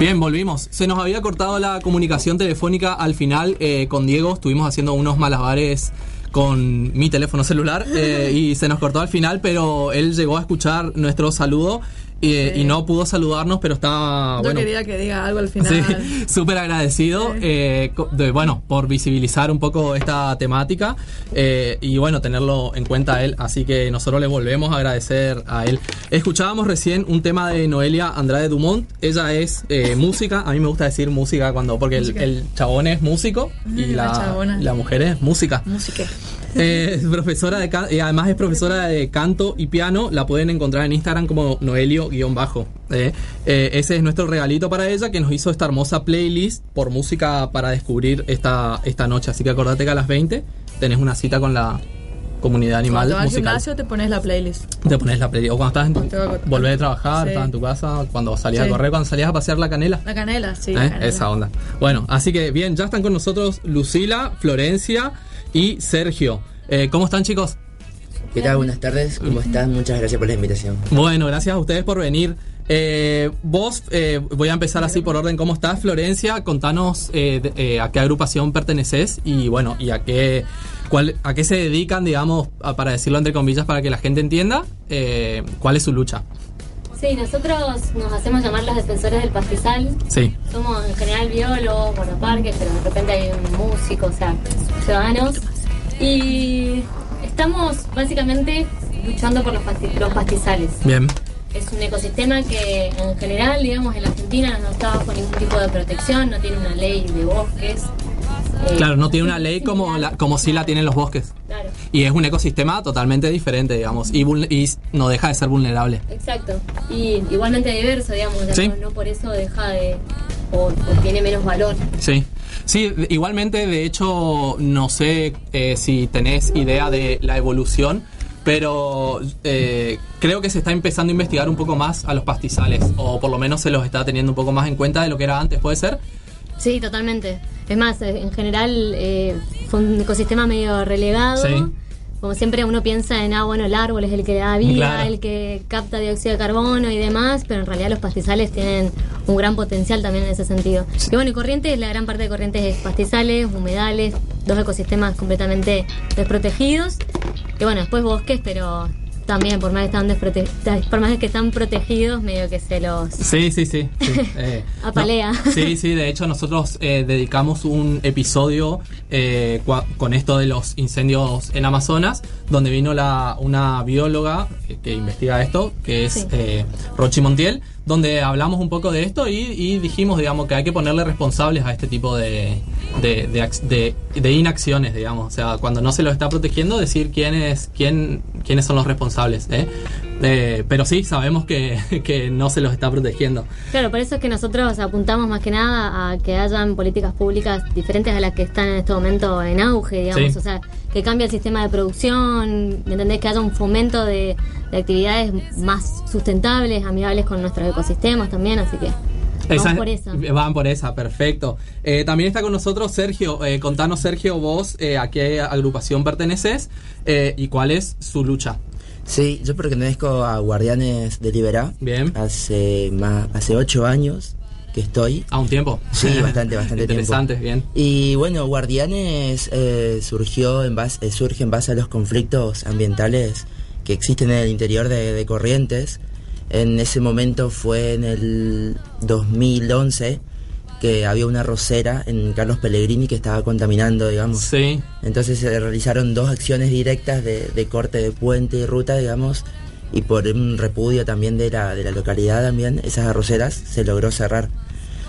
Bien, volvimos. Se nos había cortado la comunicación telefónica al final eh, con Diego. Estuvimos haciendo unos malabares con mi teléfono celular eh, y se nos cortó al final, pero él llegó a escuchar nuestro saludo eh, y no pudo saludarnos, pero estaba Yo bueno. quería que diga algo al final. <laughs> Sí, súper agradecido, eh, co- de, bueno, por visibilizar un poco esta temática eh, y bueno, tenerlo en cuenta a él, así que nosotros le volvemos a agradecer a él. Escuchábamos recién un tema de Noelia Andrade Dumont, ella es eh, música, a mí me gusta decir música cuando, porque el, chabón es músico y La la, la mujer es música. Música. Eh, es profesora de eh, además es profesora de canto y piano. La pueden encontrar en Instagram como Noelio-bajo. Eh, eh, ese es nuestro regalito para ella que nos hizo esta hermosa playlist por música para descubrir esta, esta noche. Así que acordate que a las 20 tenés una cita con la comunidad animal Cuando vas al gimnasio te pones la playlist. Te pones la playlist. O cuando estás en tu, volvés de trabajar, Sí. estás en tu casa, cuando salías Sí. a correr, cuando salías a pasear la canela. La canela, sí. ¿Eh? la canela. Esa onda. Bueno, así que bien, ya están con nosotros Lucila, Florencia y Sergio. Eh, ¿Cómo están chicos? ¿Qué tal? Buenas tardes, ¿cómo están? Muchas gracias por la invitación. Bueno, gracias a ustedes por venir. Eh, vos, eh, voy a empezar así por orden. ¿Cómo estás, Florencia? Contanos eh, de- eh, a qué agrupación perteneces y bueno, y a qué, cuál, a qué se dedican, digamos, a- para decirlo entre comillas, para que la gente entienda, eh, cuál es su lucha. Sí, nosotros nos hacemos llamar los defensores del pastizal. Sí, Somos en general biólogos, guardaparques, pero de repente hay un músico, o sea, ciudadanos. Y estamos básicamente luchando por los, los pastizales. bien. Es un ecosistema que en general, digamos, en la Argentina no está bajo ningún tipo de protección, no tiene una ley de bosques. Eh, Claro, no tiene una ley como, la, como si la tienen los bosques. Claro, Y es un ecosistema totalmente diferente, digamos, y, no deja de ser vulnerable. exacto. Y igualmente diverso, digamos, Sí. no, no por eso deja de. o, o tiene menos valor. Sí. Sí, igualmente, de hecho, no sé eh, si tenés idea de la evolución, pero eh, creo que se está empezando a investigar un poco más a los pastizales, o por lo menos se los está teniendo un poco más en cuenta de lo que era antes, ¿puede ser? Sí, totalmente. Es más, eh, en general eh, fue un ecosistema medio relegado. Sí. Como siempre uno piensa en, ah, bueno, el árbol es el que da vida, Claro. el que capta dióxido de carbono y demás, pero en realidad los pastizales tienen un gran potencial también en ese sentido. Y bueno, y Corrientes, la gran parte de Corrientes es pastizales, humedales, dos ecosistemas completamente desprotegidos. Y bueno, después bosques, pero también por más que están desprote- por más que están protegidos, medio que se los Sí, sí, sí. sí. <laughs> Eh, <laughs> Apalea. no, sí, sí, de hecho nosotros eh, dedicamos un episodio eh, con esto de los incendios en Amazonas, donde vino la, una bióloga que, que investiga esto, que es Sí. eh, Rochi Montiel, donde hablamos un poco de esto y, y dijimos, digamos, que hay que ponerle responsables a este tipo de, de, de de- inacciones, digamos. O sea, cuando no se los está protegiendo, decir quién es, quién, quiénes son los responsables. ¿eh? Eh, pero sí, sabemos que, <laughs> que no se los está protegiendo. Claro, por eso es que nosotros apuntamos más que nada a que hayan políticas públicas diferentes a las que están en este momento en auge, digamos. Sí. O sea, que cambie el sistema de producción, ¿me entendés? Que haya un fomento de, de actividades más sustentables, amigables con nuestros ecosistemas también, así que Esa- por esa. Van por esa, perfecto. Eh, también está con nosotros Sergio. Eh, contanos, Sergio, vos eh, a qué agrupación perteneces eh, y cuál es su lucha. Sí, yo pertenezco a Guardianes de Liberá. Bien. Hace más, hace ocho años que estoy. A un tiempo. Sí, bastante, bastante <laughs> Interesante, tiempo. bien. Y bueno, Guardianes eh, surgió en base, eh, surge en base a los conflictos ambientales que existen en el interior de, de Corrientes. En ese momento fue en el 2011 que había una rosera en Carlos Pellegrini que estaba contaminando, digamos. Sí. Entonces se realizaron dos acciones directas de, de corte de puente y ruta, digamos, y por un repudio también de la, de la localidad también, esas arroceras se logró cerrar.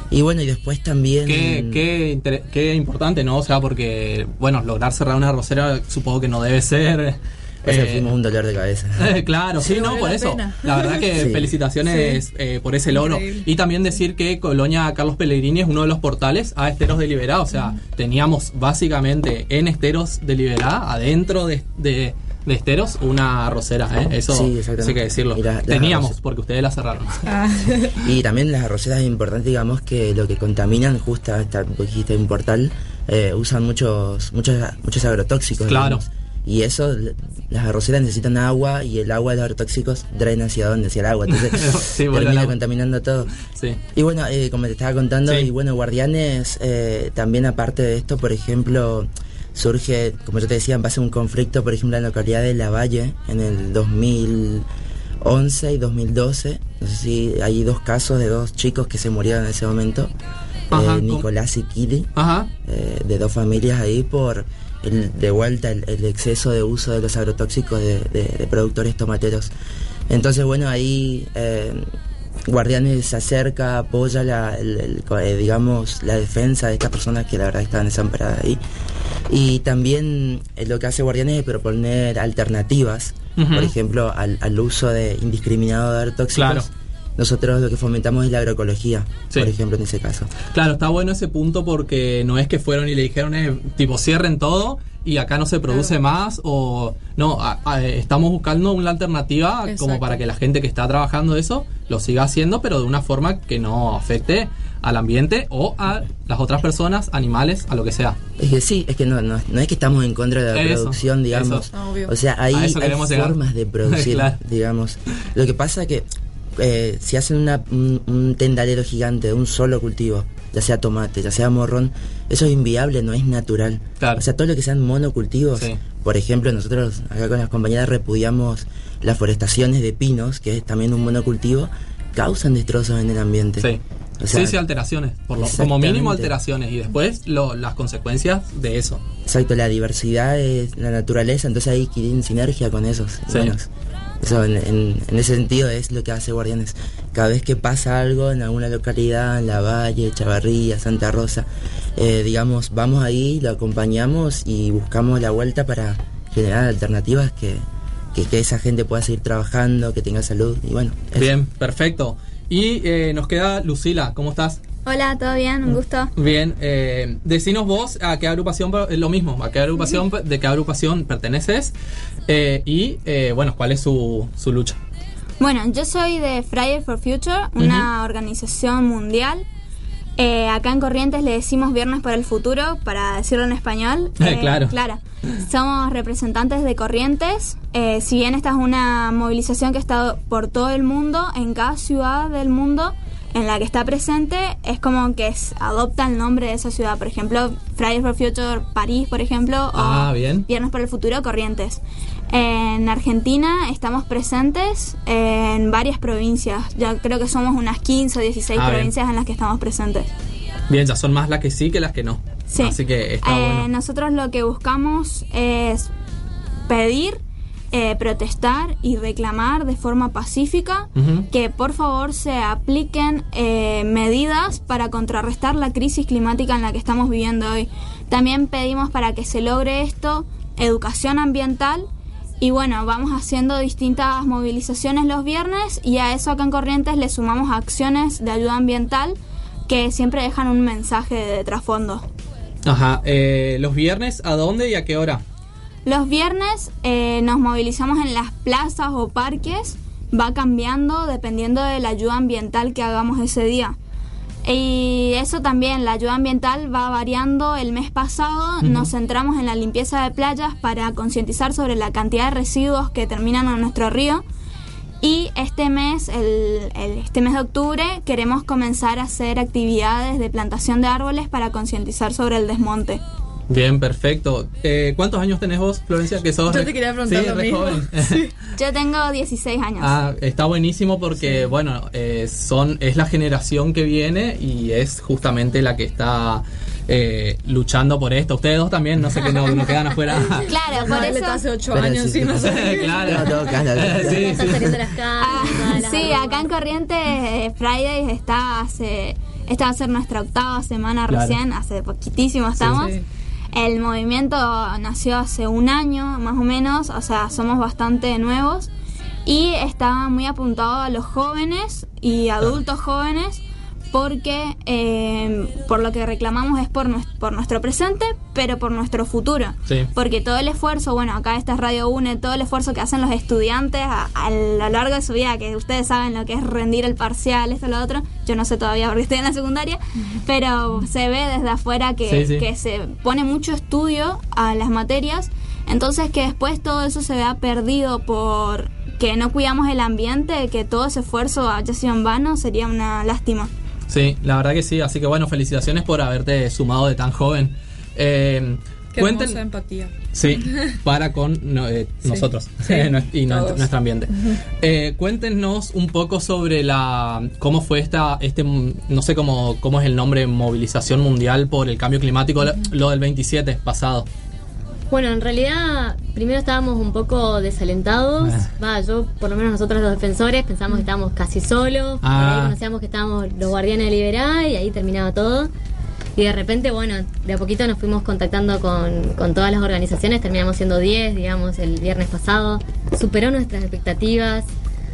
Y bueno, y después también... Qué, qué, qué importante, ¿no? O sea, porque, bueno, lograr cerrar una rosera supongo que no debe ser. O sea, eh, fuimos un dolor de cabeza. <laughs> Claro, sí, no, por la eso. pena. La verdad que <laughs> Sí. felicitaciones eh, por ese logro. Increíble. Y también decir que Colonia Carlos Pellegrini es uno de los portales a Esteros de Liberá. O sea, teníamos básicamente en Esteros de Liberá, adentro de, de, de Esteros, una arrocera. ¿eh? Eso Sí, hay que decirlo. La- teníamos, arroceras. porque ustedes la cerraron. <laughs> Y también las arroceras es importante, digamos, que lo que contaminan, justo esta, vos dijiste un portal, eh, usan muchos, muchos, muchos agrotóxicos. Claro. digamos. Y eso, las arroceras necesitan agua y el agua de los agrotóxicos drena hacia dónde, hacia el agua. Entonces <laughs> Sí, termina contaminando todo. Sí. Y bueno, eh, como te estaba contando, Sí. y bueno, Guardianes, eh, también aparte de esto, por ejemplo, surge, como yo te decía, en base a un conflicto, por ejemplo, en la localidad de La Valle, en el 2011 y 2012. No sé si hay dos casos de dos chicos que se murieron en ese momento, Ajá, eh. Nicolás y Kili, Ajá. eh, de dos familias ahí por... El, de vuelta el, el exceso de uso de los agrotóxicos de, de- de productores tomateros. Entonces, bueno, ahí eh, Guardianes se acerca, apoya la, el- el- eh, digamos, la defensa de estas personas que la verdad estaban desamparadas ahí. Y también eh, lo que hace Guardianes es proponer alternativas, por ejemplo, al, al uso de indiscriminado de agrotóxicos. Claro. Nosotros lo que fomentamos es la agroecología, Sí. por ejemplo, en ese caso. Claro, está bueno ese punto porque no es que fueron y le dijeron, eh, tipo, cierren todo y acá no se produce más o no, a- a- estamos buscando una alternativa como para que la gente que está trabajando eso lo siga haciendo, pero de una forma que no afecte al ambiente o a las otras personas, animales, a lo que sea. Es que sí, es que no, no, no es que estamos en contra de la Eso, producción, digamos. eso. O sea, hay, A eso hay formas de <laughs> producir, Claro. digamos. Lo que pasa que eh, si hacen una- un, un tendalero gigante de un solo cultivo, ya sea tomate, ya sea morrón, eso es inviable, no es natural. Claro. O sea, todo lo que sean monocultivos, Sí. por ejemplo, nosotros acá con las compañeras repudiamos las forestaciones de pinos, que es también un monocultivo, causan destrozos en el ambiente. Sí. O sea, sí, sí, alteraciones, por lo, como mínimo alteraciones y después lo- las consecuencias de eso. Exacto, la diversidad es la naturaleza, entonces hay que ir en sinergia con esos. Sí. Bueno, eso en, en- ese sentido es lo que hace Guardianes. Cada vez que pasa algo en alguna localidad, en La Valle, Chavarría, Santa Rosa, eh, digamos, vamos ahí, lo acompañamos y buscamos la vuelta para generar alternativas que, que, esa gente pueda seguir trabajando, que tenga salud y bueno. Bien, perfecto. Y eh, nos queda Lucila, ¿cómo estás? Hola, ¿todo bien? Un gusto. Bien, eh, decinos vos a qué agrupación, es lo mismo, a qué agrupación, de qué agrupación perteneces eh, y, eh, bueno, cuál es su, su lucha. Bueno, yo soy de Friday for Future, una organización mundial. Eh, acá en Corrientes le decimos Viernes para el Futuro, para decirlo en español. <laughs> Eh, claro. Claro. Somos representantes de Corrientes. Eh, si bien esta es una movilización que ha estado por todo el mundo, en cada ciudad del mundo en la que está presente, es como que es- adopta el nombre de esa ciudad. Por ejemplo, Friday for Future París, por ejemplo. o Ah, bien. Viernes para el Futuro, Corrientes. En Argentina estamos presentes en varias provincias. Ya creo que somos unas 15 o 16 Ah, bien. provincias en las que estamos presentes. Bien, ya son más las que sí que las que no. Sí. Así que está Eh, bueno. Nosotros lo que buscamos es pedir, eh, protestar y reclamar de forma pacífica que por favor se apliquen eh, medidas para contrarrestar la crisis climática en la que estamos viviendo hoy. También pedimos para que se logre esto educación ambiental y bueno, vamos haciendo distintas movilizaciones los viernes y a eso acá en Corrientes le sumamos acciones de ayuda ambiental que siempre dejan un mensaje de trasfondo. Ajá, eh, los viernes, ¿a dónde y a qué hora? Los viernes eh, nos movilizamos en las plazas o parques, va cambiando dependiendo de la ayuda ambiental que hagamos ese día. Y eso también, la ayuda ambiental va variando. El mes pasado nos centramos en la limpieza de playas para concientizar sobre la cantidad de residuos que terminan en nuestro río. Y este mes, el, el- este mes de octubre, queremos comenzar a hacer actividades de plantación de árboles para concientizar sobre el desmonte. Bien, perfecto. Eh, ¿Cuántos años tenés vos, Florencia? Que sos Yo te quería preguntar Sí, lo mismo. joven. <laughs> <laughs> Yo tengo 16 años. Ah, está buenísimo porque, bueno, eh, son es la generación que viene y es justamente la que está eh, luchando por esto. Ustedes dos también, no sé qué no, no quedan afuera. <laughs> Claro, por eso. hace 8 Pero años sí. y no sé. claro. No. Sí, las. Ah, sí, acá en Corrientes eh, Fridays está hace. Esta va a ser nuestra octava semana Claro. recién, hace poquitísimo estamos. El movimiento nació hace un año más o menos, o sea, somos bastante nuevos. Y está muy apuntado a los jóvenes y adultos jóvenes porque eh, por lo que reclamamos es por, nues- por nuestro presente, pero por nuestro futuro. Sí. Porque todo el esfuerzo, bueno, acá esta es Radio UNE, todo el esfuerzo que hacen los estudiantes a, a lo largo de su vida, que ustedes saben lo que es rendir el parcial, esto, lo otro, yo no sé todavía porque estoy en la secundaria, pero se ve desde afuera que, Sí, sí. que se pone mucho estudio a las materias, entonces que después todo eso se vea perdido por que no cuidamos el ambiente, que todo ese esfuerzo haya sido en vano, sería una lástima. Sí, la verdad que sí. Así que, bueno, felicitaciones por haberte sumado de tan joven. Eh, Qué cuenten, empatía. Sí, <laughs> para con no, eh, Sí, nosotros sí, <laughs> y todos. nuestro ambiente. Eh, cuéntenos un poco sobre la cómo fue esta este no sé cómo cómo es el nombre movilización mundial por el cambio climático lo- lo del 27 pasado. Bueno, en realidad, primero estábamos un poco desalentados. Ah. Va, yo, por lo menos nosotros los defensores, pensábamos que estábamos casi solos. Ah. ahí conocíamos que estábamos los guardianes de Liberá y ahí terminaba todo. Y de repente, bueno, de a poquito nos fuimos contactando con, con todas las organizaciones, terminamos siendo 10, digamos, el viernes pasado. Superó nuestras expectativas.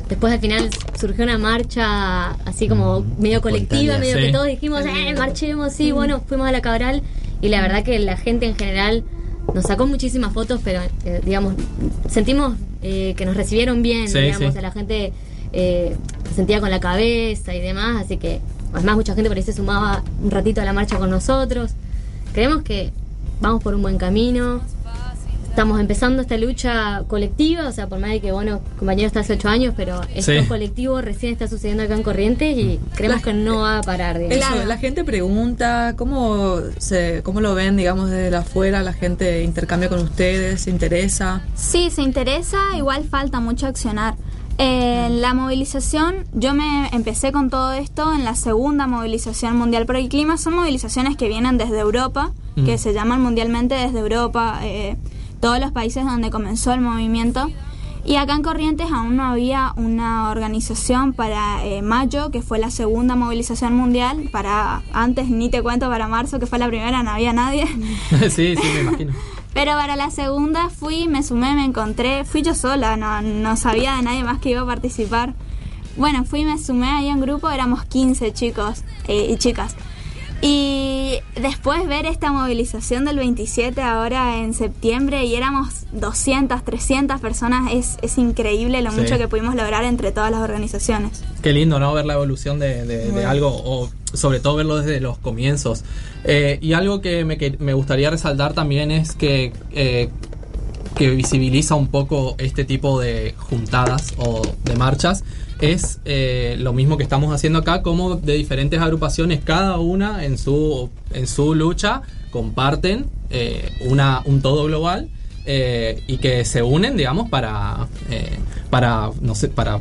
Después al final surgió una marcha así como medio colectiva, medio sí. que todos dijimos, eh, marchemos, sí, bueno, fuimos a la Cabral y la verdad que la gente en general nos sacó muchísimas fotos, pero eh, digamos, sentimos eh, que nos recibieron bien, Sí, digamos, sí. a la gente eh, se sentía con la cabeza y demás, así que además mucha gente por ahí se sumaba un ratito a la marcha con nosotros. Creemos que vamos por un buen camino. Estamos empezando esta lucha colectiva, o sea, por más de que, bueno, compañero está hace ocho años, pero esto Sí. colectivo recién está sucediendo acá en Corrientes y creemos que no va a parar. digamos. Eso, la gente pregunta cómo se, cómo lo ven, digamos, desde afuera, la gente intercambia con ustedes, se interesa. Sí, se interesa, igual falta mucho accionar. Eh, la movilización, yo me empecé con todo esto en la segunda movilización mundial por el clima. Son movilizaciones que vienen desde Europa, Mm. que se llaman mundialmente desde Europa, eh, todos los países donde comenzó el movimiento. Y acá en Corrientes aún no había una organización para eh, mayo, que fue la segunda movilización mundial. Para antes, ni te cuento, para marzo, que fue la primera, no había nadie. <laughs> sí, sí, me imagino. <laughs> Pero para la segunda fui, me sumé, me encontré, fui yo sola, no, no sabía de nadie más que iba a participar. Bueno, fui, me sumé ahí en grupo, éramos 15 chicos eh, y chicas. Y después ver esta movilización del 27 ahora en septiembre y éramos 200, 300 personas, es, es increíble lo Sí. mucho que pudimos lograr entre todas las organizaciones. Qué lindo, ¿no? Ver la evolución de, de- de algo, o sobre todo verlo desde los comienzos. Eh, y algo que me, que me gustaría resaltar también es que, eh, que visibiliza un poco este tipo de juntadas o de marchas es eh, lo mismo que estamos haciendo acá, como de diferentes agrupaciones, cada una en su, en su lucha, comparten eh, una, un todo global eh, y que se unen, digamos, para, eh, para no sé, para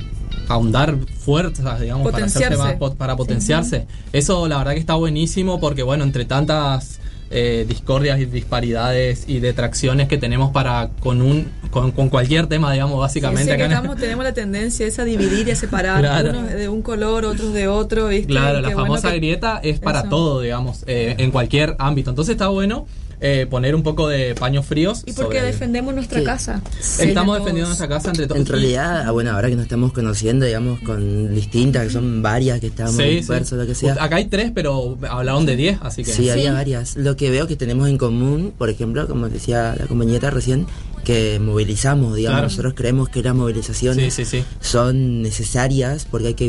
ahondar fuerzas, digamos, para, hacerse más, para potenciarse. Eso la verdad que está buenísimo porque, bueno, entre tantas eh, discordias y disparidades y detracciones que tenemos para con un con, con cualquier tema, digamos, básicamente. Acá estamos, tenemos la tendencia esa a dividir y a separar, <laughs> Claro. unos de un color, otros de otro, ¿viste? Claro, la bueno famosa que- grieta es para Eso. todo, digamos, eh, en cualquier ámbito. Entonces está bueno eh, poner un poco de paños fríos. Y porque sobre- defendemos nuestra Sí. casa. Estamos Todos. defendiendo nuestra casa entre todos. En realidad, ah, bueno, ahora que nos estamos conociendo, digamos, con distintas, que son varias que estamos Sí, sí. dispersos, lo que sea. Acá hay tres, pero hablaron de diez, así que. Sí, había varias. Lo que veo que tenemos en común, por ejemplo, como decía la compañera recién, que movilizamos, digamos, Claro. nosotros creemos que las movilizaciones Sí, sí, sí. son necesarias porque hay que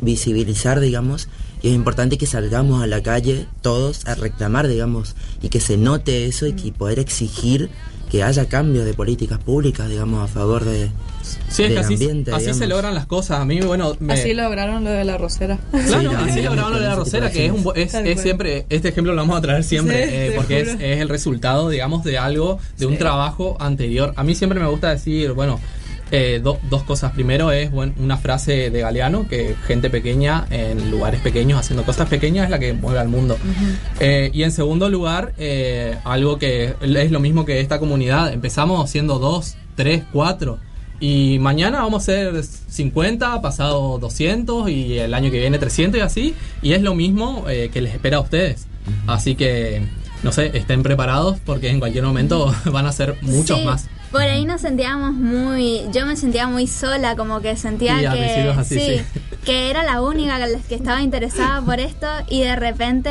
visibilizar, digamos, y es importante que salgamos a la calle todos a reclamar, digamos, y que se note eso y que poder exigir que haya cambios de políticas públicas, digamos, a favor de, Sí, es del que así, ambiente. así se logran las cosas. A mí, bueno, me- Así lograron lo de la rosera. <laughs> Claro, Sí, así sí, lograron lo de la rosera, que es, un, bo- es, es siempre, este ejemplo lo vamos a traer siempre, Sí, eh, porque es, es el resultado, digamos, de algo, de un trabajo anterior. A mí siempre me gusta decir, bueno, eh, do- dos cosas. Primero es bueno, una frase de Galeano, que gente pequeña en lugares pequeños, haciendo cosas pequeñas, es la que mueve al mundo. Eh, y en segundo lugar, eh, algo que es lo mismo que esta comunidad. Empezamos siendo dos, tres, cuatro. Y mañana vamos a ser 50, pasado 200 y el año que viene 300 y así. Y es lo mismo eh, que les espera a ustedes. Así que, no sé, estén preparados porque en cualquier momento <laughs> van a ser muchos Sí, más. Por ahí nos sentíamos muy, yo me sentía muy sola, como que sentía que así, sí. que era la única que- que estaba interesada por esto y de repente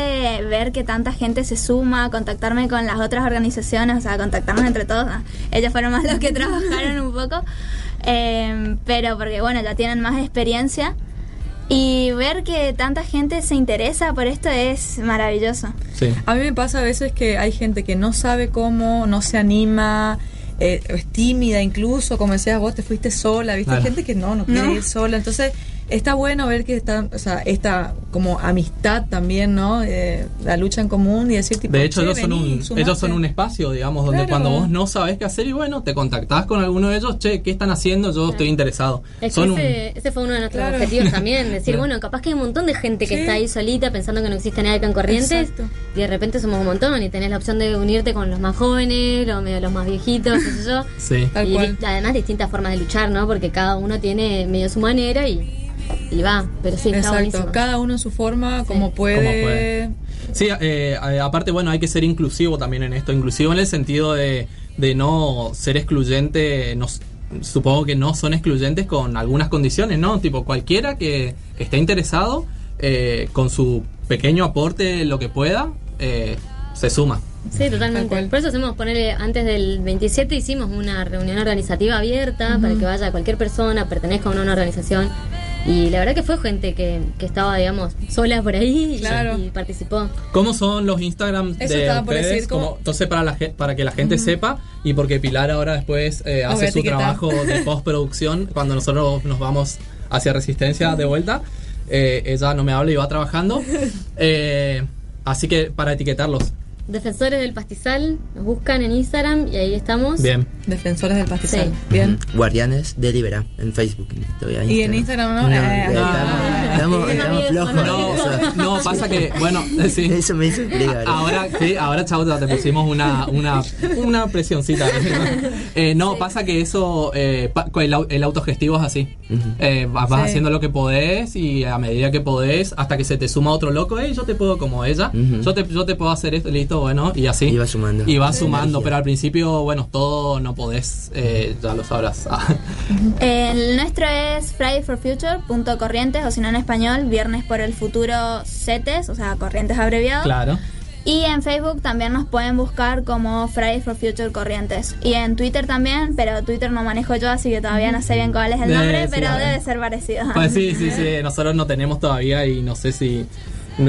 ver que tanta gente se suma, contactarme con las otras organizaciones, o sea, contactarnos entre todos. ¿no? Ellos fueron más los que trabajaron un poco, eh, pero porque bueno, ya tienen más experiencia. Y ver que tanta gente se interesa por esto es maravilloso. Sí. A mí me pasa a veces que hay gente que no sabe cómo, no se anima, eh, es tímida incluso, como decías vos, te fuiste sola, ¿viste? Hay Claro. gente que no, no quiere No. ir sola. Entonces, está bueno ver que está, o sea, esta como amistad también, ¿no? Eh, la lucha en común y decir, tipo, De hecho, "Che, ellos son, un, sumate". ellos son un espacio, digamos, donde Claro. cuando vos no sabés qué hacer y bueno, te contactás con alguno de ellos, che, ¿qué están haciendo? Yo estoy interesado. Es que Son un- ese, ese fue uno de nuestros Claro. objetivos también, decir, Claro. bueno, capaz que hay un montón de gente que Sí. está ahí solita pensando que no existe nadie acá en Corrientes Exacto. y de repente somos un montón y tenés la opción de unirte con los más jóvenes, los, medio los más viejitos, qué sé yo. Sí. Tal y cual. di- además distintas formas de luchar, ¿no? Porque cada uno tiene medio su manera y, y va, pero sí, está Exacto, buenísimo. cada uno en su forma, como puede. Como puede. Sí, eh, eh, aparte, bueno, hay que ser inclusivo también en esto. Inclusivo en el sentido de, de no ser excluyente. No, supongo que no son excluyentes con algunas condiciones, ¿no? Tipo, cualquiera que esté interesado, eh, con su pequeño aporte, lo que pueda, eh, se suma. Sí, totalmente. Por eso hacemos poner, antes del 27 hicimos una reunión organizativa abierta para que vaya cualquier persona, pertenezca a una organización. Y la verdad que fue gente que, que estaba, digamos, sola por ahí y- Claro. y, participó. ¿Cómo son los Instagram Eso de estaba por ustedes? decir, ¿cómo? Entonces, para, la, para que la gente sepa y porque Pilar ahora después eh, hace su trabajo de <laughs> postproducción cuando nosotros nos vamos hacia Resistencia de vuelta. eh, ella no me habla y va trabajando. <laughs> Eh, así que para etiquetarlos. Defensores del pastizal, nos buscan en Instagram y ahí estamos. Bien. Defensores del pastizal. Sí. Bien. Guardianes de Libera en Facebook. Ahí. Y en Instagram no. No, Eh, estamos, flojos. No, no, pasa que, bueno, <laughs> sí. Eso me hizo. Ahora, sí, ahora chavo, te pusimos una, una, una presioncita. <laughs> Eh, no, pasa que eso, eh, el, el autogestivo es así. Eh, vas Sí. haciendo lo que podés y a medida que podés, hasta que se te suma otro loco, hey, yo te puedo como ella, Ujú. yo, te, yo te puedo hacer esto, listo, bueno, y así. Y va sumando. Y vas sumando, pero al principio, bueno, todo no podés, eh, ya lo sabrás. <laughs> El nuestro es fridayforfuture.corrientes o si no en español, Viernes por el Futuro CETES, o sea, Corrientes abreviado. claro. Y en Facebook también nos pueden buscar como Fridays for Future Corrientes. Y en Twitter también, pero Twitter no manejo yo, así que todavía no sé bien cuál es el nombre, pero debe ser parecido. Pues sí, sí, sí, <laughs> nosotros no tenemos todavía y no sé si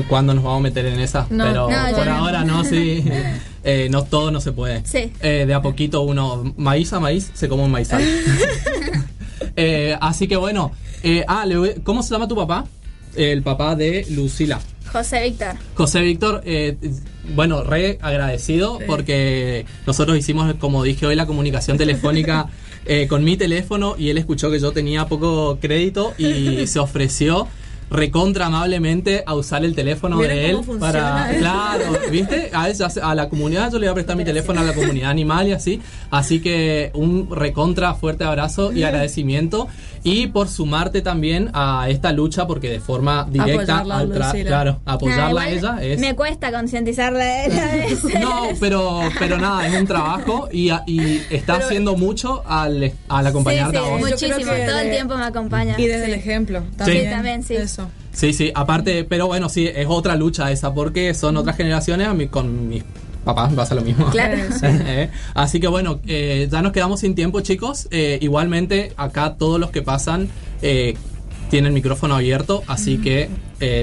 cuándo nos vamos a meter en esa, No, pero no, por ahora no, sí, <laughs> Eh, no todo no se puede. Sí. Eh, de a poquito uno, maíz a maíz, se come un maizal. <laughs> Eh, así que bueno, ah, ¿cómo se llama tu papá? El papá de Lucila. José Víctor. José Víctor, eh, bueno, re agradecido porque nosotros hicimos, como dije hoy, la comunicación telefónica <laughs> eh, con mi teléfono y él escuchó que yo tenía poco crédito y se ofreció recontra amablemente a usar el teléfono ¿Vieron de él para eso? claro viste a, ella- a la comunidad yo le voy a prestar mi teléfono a la comunidad animal y así. Así que un recontra fuerte abrazo y <laughs> agradecimiento y por sumarte también a esta lucha porque de forma directa Apoyarla a claro apoyarla Nah, a ella es Me cuesta concientizarla de ella. <laughs> no, pero, pero nada, es un trabajo y, y está Pero- haciendo mucho al, al acompañarte sí, a sí, vos. Yo muchísimo. Todo el tiempo me acompaña. Y desde Sí. el ejemplo. También, Sí, también, sí. Eso. Sí, sí, aparte, pero bueno, sí, es otra lucha esa porque son otras generaciones, a mí, con mis papás pasa lo mismo. Claro. <laughs> Eh, Así que bueno, eh, ya nos quedamos sin tiempo, chicos. Eh, igualmente, acá todos los que pasan eh, tienen micrófono abierto, así que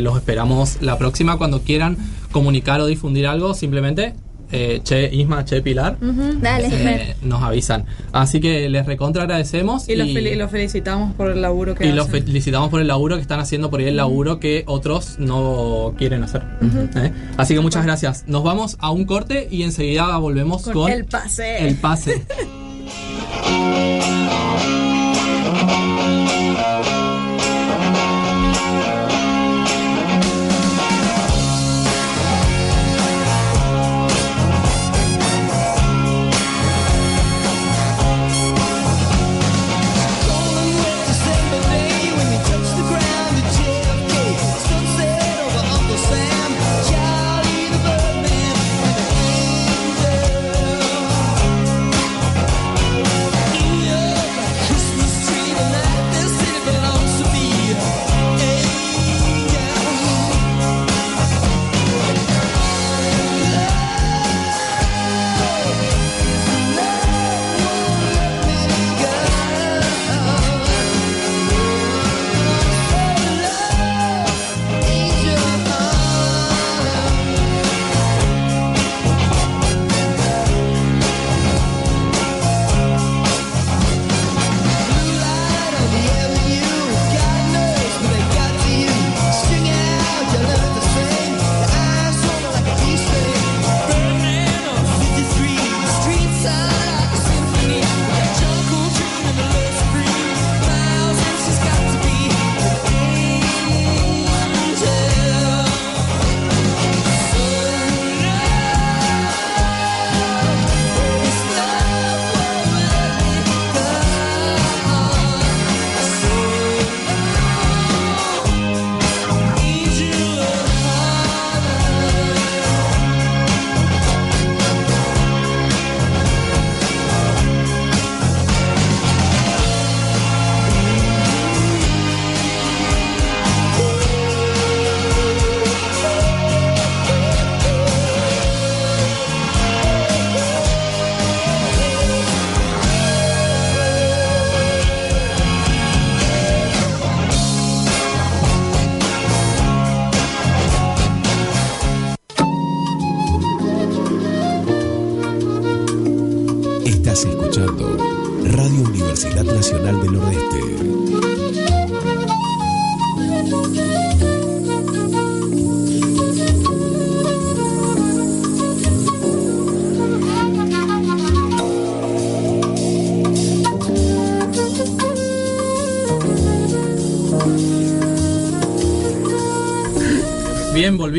los esperamos la próxima cuando quieran comunicar o difundir algo, simplemente. Eh, che Isma, Che Pilar, Dale. eh, nos avisan. Así que les recontra agradecemos Y los, fel- los felicitamos por el laburo que y los felicitamos por el laburo que están haciendo por ahí el laburo que otros no quieren hacer. ¿Eh? Así que muchas gracias. Nos vamos a un corte y enseguida volvemos con, Con el pase. el pase. <laughs>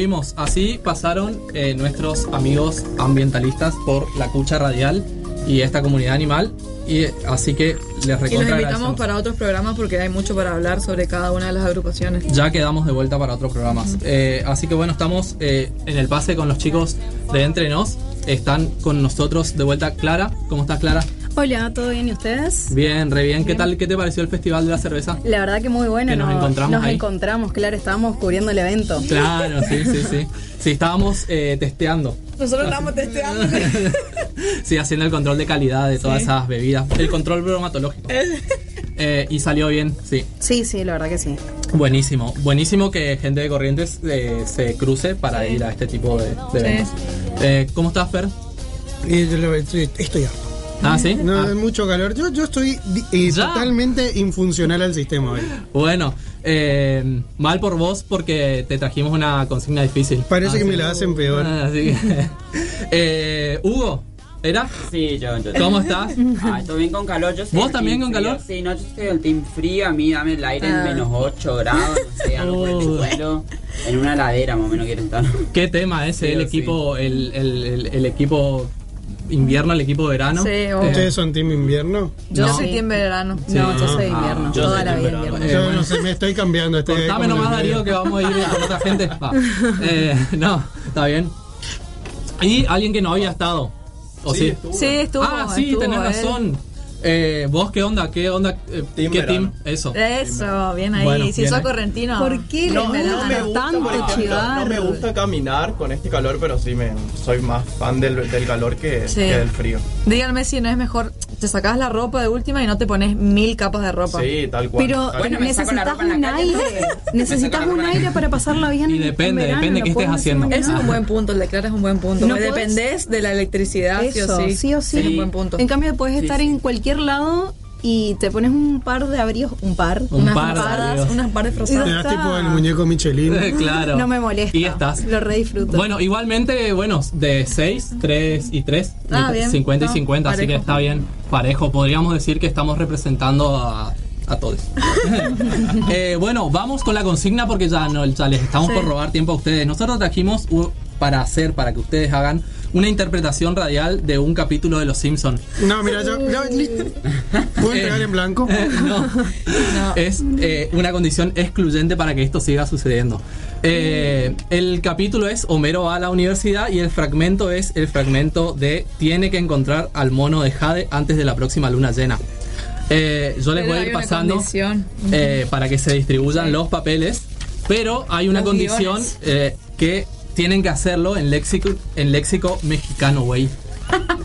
volvimos. Así pasaron eh, nuestros amigos ambientalistas por la cucha radial y esta comunidad animal. Y eh, así que les Y los invitamos para otros programas porque hay mucho para hablar sobre cada una de las agrupaciones. Ya quedamos de vuelta para otros programas. Eh, así que bueno, estamos eh, en el pase con los chicos de Entre Nos. Están con nosotros de vuelta Clara. ¿Cómo estás, Clara? Hola, ¿todo bien y ustedes? Bien, re bien. ¿Qué tal? ¿Qué te pareció el Festival de la Cerveza? La verdad que muy bueno. Que nos encontramos ahí. encontramos, claro, estábamos cubriendo el evento. Claro, sí, sí, sí. Sí, estábamos eh, testeando. Nosotros estamos testeando. <laughs> Sí, haciendo el control de calidad de todas esas bebidas. El control bromatológico. Eh, y salió bien, sí. Sí, sí, la verdad que sí. Buenísimo. Buenísimo que gente de Corrientes eh, se cruce para ir a este tipo de, de eventos. Eh, ¿Cómo estás, Fer? Yo estoy, estoy harto. Ah, ¿sí? No, Ah. hay mucho calor. Yo, yo estoy eh, totalmente infuncional al sistema hoy. Bueno, eh, mal por vos porque te trajimos una consigna difícil. Parece que Así- me la hacen peor. Ah, Así que- <laughs> Eh, Hugo, ¿era? Sí, yo, yo. ¿Cómo estás? <laughs> Ah, estoy bien con calor. Yo soy ¿Vos también con frío. calor? Sí, no, yo soy del team frío. A mí dame el aire Ah. en menos 8 grados, no sé, algo por el <laughs> suelo. En una ladera más o menos quiero estar. ¿Qué tema ese? Sí, el sí. equipo, el, el- el- el equipo invierno, el equipo verano. Sí, Eh, ¿Ustedes son team invierno? Yo No. soy team verano. Sí. No, yo soy Ah, invierno, yo toda soy la vida invierno. Eh, Yo bueno. no sé, me estoy cambiando. Estoy ahí Contame nomás, Darío, que vamos a ir con otra gente. <laughs> Va. Eh, no, está bien. Y alguien que no había estado. ¿O sí? Sí, estuvo. ah, sí, estuvo tenés él. razón. Eh, ¿Vos qué onda? ¿Qué onda? Eh, Team ¿Qué verano. team? Eso. Eso, bien ahí. Bueno, si bien sos ahí. correntino. ¿Por qué No, les no me gusta tanto ejemplo, chivar? no me gusta caminar con este calor, pero sí me soy más fan del, del calor que, Sí. que del frío. Díganme si no es mejor. Te sacás la ropa de última y no te pones mil capas de ropa. Sí, tal cual. Pero Tal Bueno, necesitas un aire. Necesitas la un <laughs> aire para pasarla bien. Y depende, en verano, depende qué estés haciendo. Ese es un buen punto, el de Clara es un buen punto. No dependés de la electricidad, sí Eso, o sí. sí o sí. Es un buen punto. En cambio, puedes estar en cualquier lado y te pones un par de abrigos. Un par. Un unas par abrigos. unas par de Te frazadas. das tipo el muñeco Michelin. <laughs> claro. No me molesta. Y estás. Lo re disfruto. Bueno, igualmente, bueno, de 6, 3 y 3, Ah, bien. 50 y No, 50, así que parejo. está bien parejo. Podríamos decir que estamos representando a, a todos. <laughs> Eh, bueno, vamos con la consigna porque ya, no, ya les estamos Sí. por robar tiempo a ustedes. Nosotros trajimos para hacer, para que ustedes hagan una interpretación radial de un capítulo de Los Simpsons. No, mira, yo. yo listo. ¿Puedo Eh, entregar en blanco? <laughs> no. Es eh, una condición excluyente para que esto siga sucediendo. Eh, el capítulo es Homero va a la universidad y el fragmento es el fragmento de tiene que encontrar al mono de Jade antes de la próxima luna llena. Eh, yo les Pero voy a ir pasando condición. eh, para que se distribuyan los papeles, pero hay una Los condición eh, que tienen que hacerlo en léxico, en léxico mexicano, güey.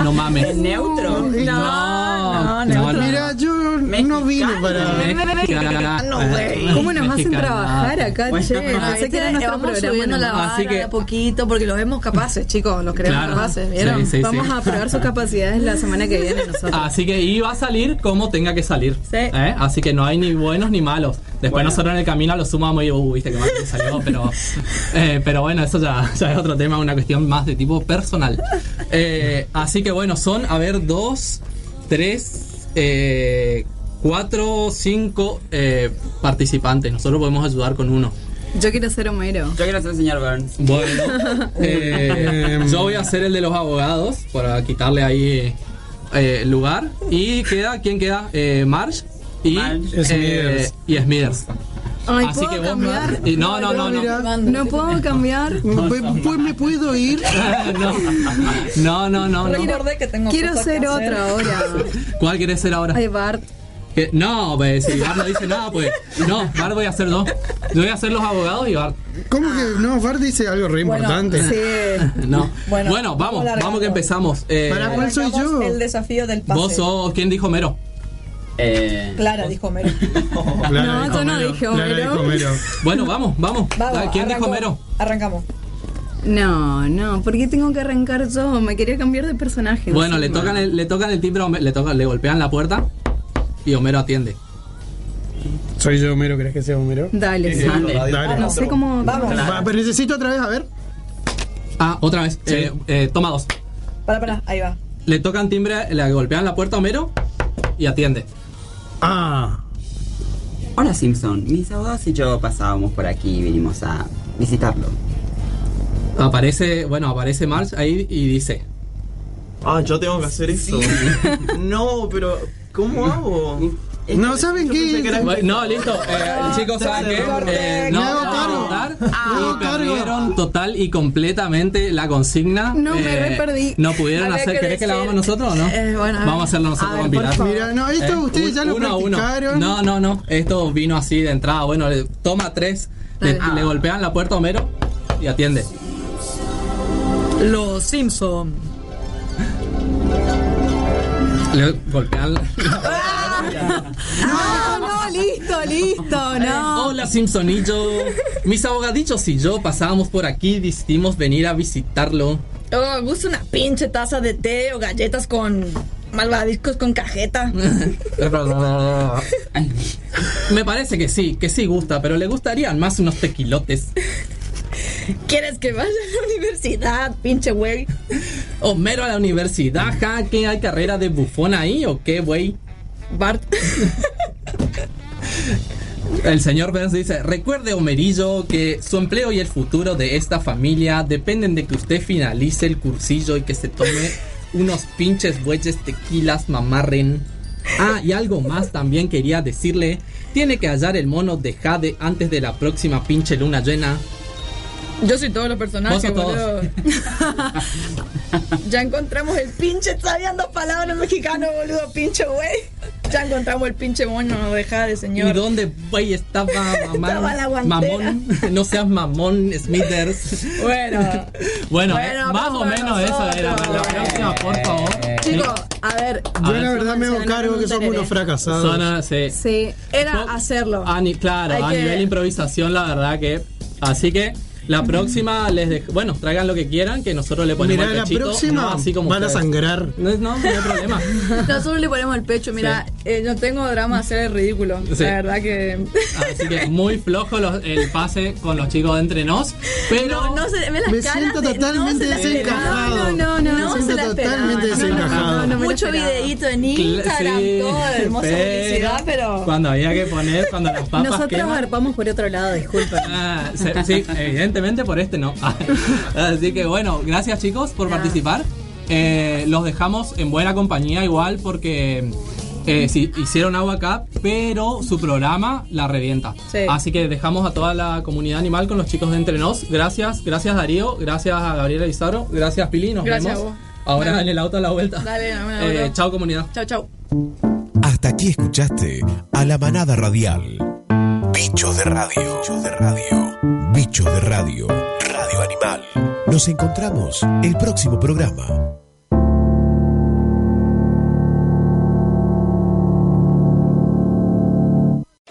No mames. ¿Es neutro? No, no, no, Mira, yo no vine para. <laughs> Mexicano, güey. ¿Cómo nos hacen trabajar acá, Bueno, che? Pensé que era nuestro vamos programa. subiendo la vara Así que- de a poquito porque los vemos capaces, chicos. Los creemos Claro. capaces, ¿vieron? Sí, sí, Vamos sí. a probar sus capacidades la semana que viene nosotros. Así que va a salir como tenga que salir. Sí. ¿Eh? Así que no hay ni buenos ni malos. Después Bueno. nosotros en el camino lo sumamos y uh, viste que mal que salió, pero, <laughs> eh, pero bueno, eso ya, ya es otro tema, una cuestión más de tipo personal. Eh, así que bueno, son, a ver, dos, tres, eh, cuatro, cinco eh, participantes. Nosotros podemos ayudar con uno. Yo quiero ser Homero. Yo quiero ser el señor Burns. Bueno, <laughs> eh, yo voy a hacer el de los abogados para quitarle ahí eh, lugar. Y queda, ¿quién queda? Eh, Marge y. Smithers. y Smithers. Ay, Así ¿puedo que vos, cambiar? y no, no, no, no. Mira, No puedo cambiar. <laughs> pues, me puedo ir. <laughs> No, no, no, no. Recordé que tengo Quiero ser otra ahora. <laughs> ¿Cuál querés ser ahora? Ay, Bart. Que- No, pues si Bart no dice nada, pues. No, Bart voy a hacer. Yo voy a hacer los abogados y Bart. ¿Cómo que no? Bart dice algo re importante. Sí. No. Bueno, Bueno, vamos, vamos que empezamos. Eh, ¿Para cuál soy yo? El desafío del pase. vos sos, ¿quién dijo Mero? Eh, Clara dijo Homero. <laughs> <laughs> Clara No, dijo yo no Homero, dije Homero. dijo Homero. <laughs> Bueno, vamos, vamos. Vamos, ¿Quién dijo arrancó. Mero? Arrancamos. No, no, ¿por qué tengo que arrancar yo? Me quería cambiar de personaje. Bueno, le tocan el, le tocan el timbre, le tocan, le golpean la puerta y Homero atiende. Soy yo, Homero, ¿crees que sea Homero? Dale, sí. Dale. No sé cómo. Vamos. Va, pero necesito otra vez, a ver. Ah, otra vez. Eh, eh, toma dos. Para, para, ahí va. Le tocan timbre, le golpean la puerta a Homero y atiende. Ah. Hola Simpson, mis abogados y yo pasábamos por aquí y vinimos a visitarlo. Aparece, bueno, aparece Marge ahí y dice. Ah, yo tengo que hacer eso. <laughs> no, pero ¿cómo hago? No, ¿saben qué? que No, listo. Eh, chicos, ¿saben qué? Eh, no, Me hago no, cargo. votar. Me hago y perdieron total y completamente la consigna. No, me Eh, re perdí. No pudieron hacer. que ¿Querés que la hagamos nosotros o no? Eh, bueno. Vamos a hacerlo nosotros A ver, con Pilar. Mira, no, esto Eh, ustedes ya lo uno a uno. practicaron. No, no, no. Esto vino así de entrada. Bueno, le- toma tres. Le, le golpean la puerta a Homero y atiende. Los Simpson. Le golpean. No, no, listo, listo, no. Hola Simpsonillo. Mis abogaditos y yo pasábamos por aquí y decidimos venir a visitarlo. Oh, gusta una pinche taza de té o galletas con malvadiscos con cajeta. <laughs> Me parece que sí, que sí gusta, pero le gustarían más unos tequilotes. ¿Quieres que vaya a la universidad, pinche güey? Homero a la universidad, ja, ¿qué hay carrera de bufón ahí o qué, güey? Bart. El señor Burns dice, recuerde Homerillo que su empleo y el futuro de esta familia dependen de que usted finalice el cursillo y que se tome unos pinches bueyes tequilas mamarren. Ah, y algo más también quería decirle, tiene que hallar el mono de Jade antes de la próxima pinche luna llena. Yo soy todos los personajes, boludo. ya encontramos el pinche, sabían dos palabras mexicanos, boludo, pinche güey. Ya encontramos el pinche mono de Jade, ¿Y señor. dónde, güey, estaba <laughs> mamá? Estaba la guantera. mamón, no seas mamón, Smithers. Bueno, <laughs> Bueno, Bueno, más o menos eso era. La próxima, por favor. chicos, a ver. Yo ver, la verdad me hago cargo que somos unos fracasados. Son, ah, sí. Sí. Era hacerlo. A ni- claro, Hay a que- nivel de improvisación, la verdad que. Así que la próxima les dej- Bueno, traigan lo que quieran, que nosotros le ponemos Mira, el la pechito. próxima no así como van a ustedes. sangrar. No, no, no hay problema. <laughs> Nosotros le ponemos el pecho, mira, eh, yo tengo drama hacer el ridículo. Sí. La verdad que. Así que muy flojo los- el pase con los chicos de entre nos. Pero. No, no se ve las Me caras siento de- totalmente no se la desencajado. No, no, no, Me no, siento se la totalmente desencajado. No, no, no, Mucho videíto en Instagram, Sí, todo hermosa publicidad, pero. Cuando había que poner, cuando las papas Nosotros queman, arpamos por otro lado, disculpen. Ah, se- sí, evidentemente por este no. <laughs> Así que bueno, gracias chicos por participar. Eh, los dejamos en buena compañía igual porque eh, sí, hicieron agua acá, pero su programa la revienta. Sí. Así que dejamos a toda la comunidad animal con los chicos de Entre Nos. Gracias, gracias Darío, gracias a Gabriela Izaro, gracias Pili, nos Gracias vemos. a vos. Ahora Dale. en el auto a la vuelta. Dale, Eh, no. chao comunidad. Chau, chau. Hasta aquí escuchaste a la manada radial. Bichos de radio. Bichos de radio. Bichos de radio. Radio Animal. Nos encontramos el próximo programa.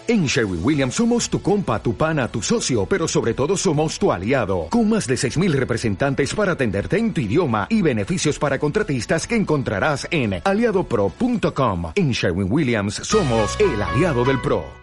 En Sherwin Williams somos tu compa, tu pana, tu socio, pero sobre todo somos tu aliado, con más de 6.000 representantes para atenderte en tu idioma y beneficios para contratistas que encontrarás en aliadopro.com. En Sherwin Williams somos el aliado del PRO.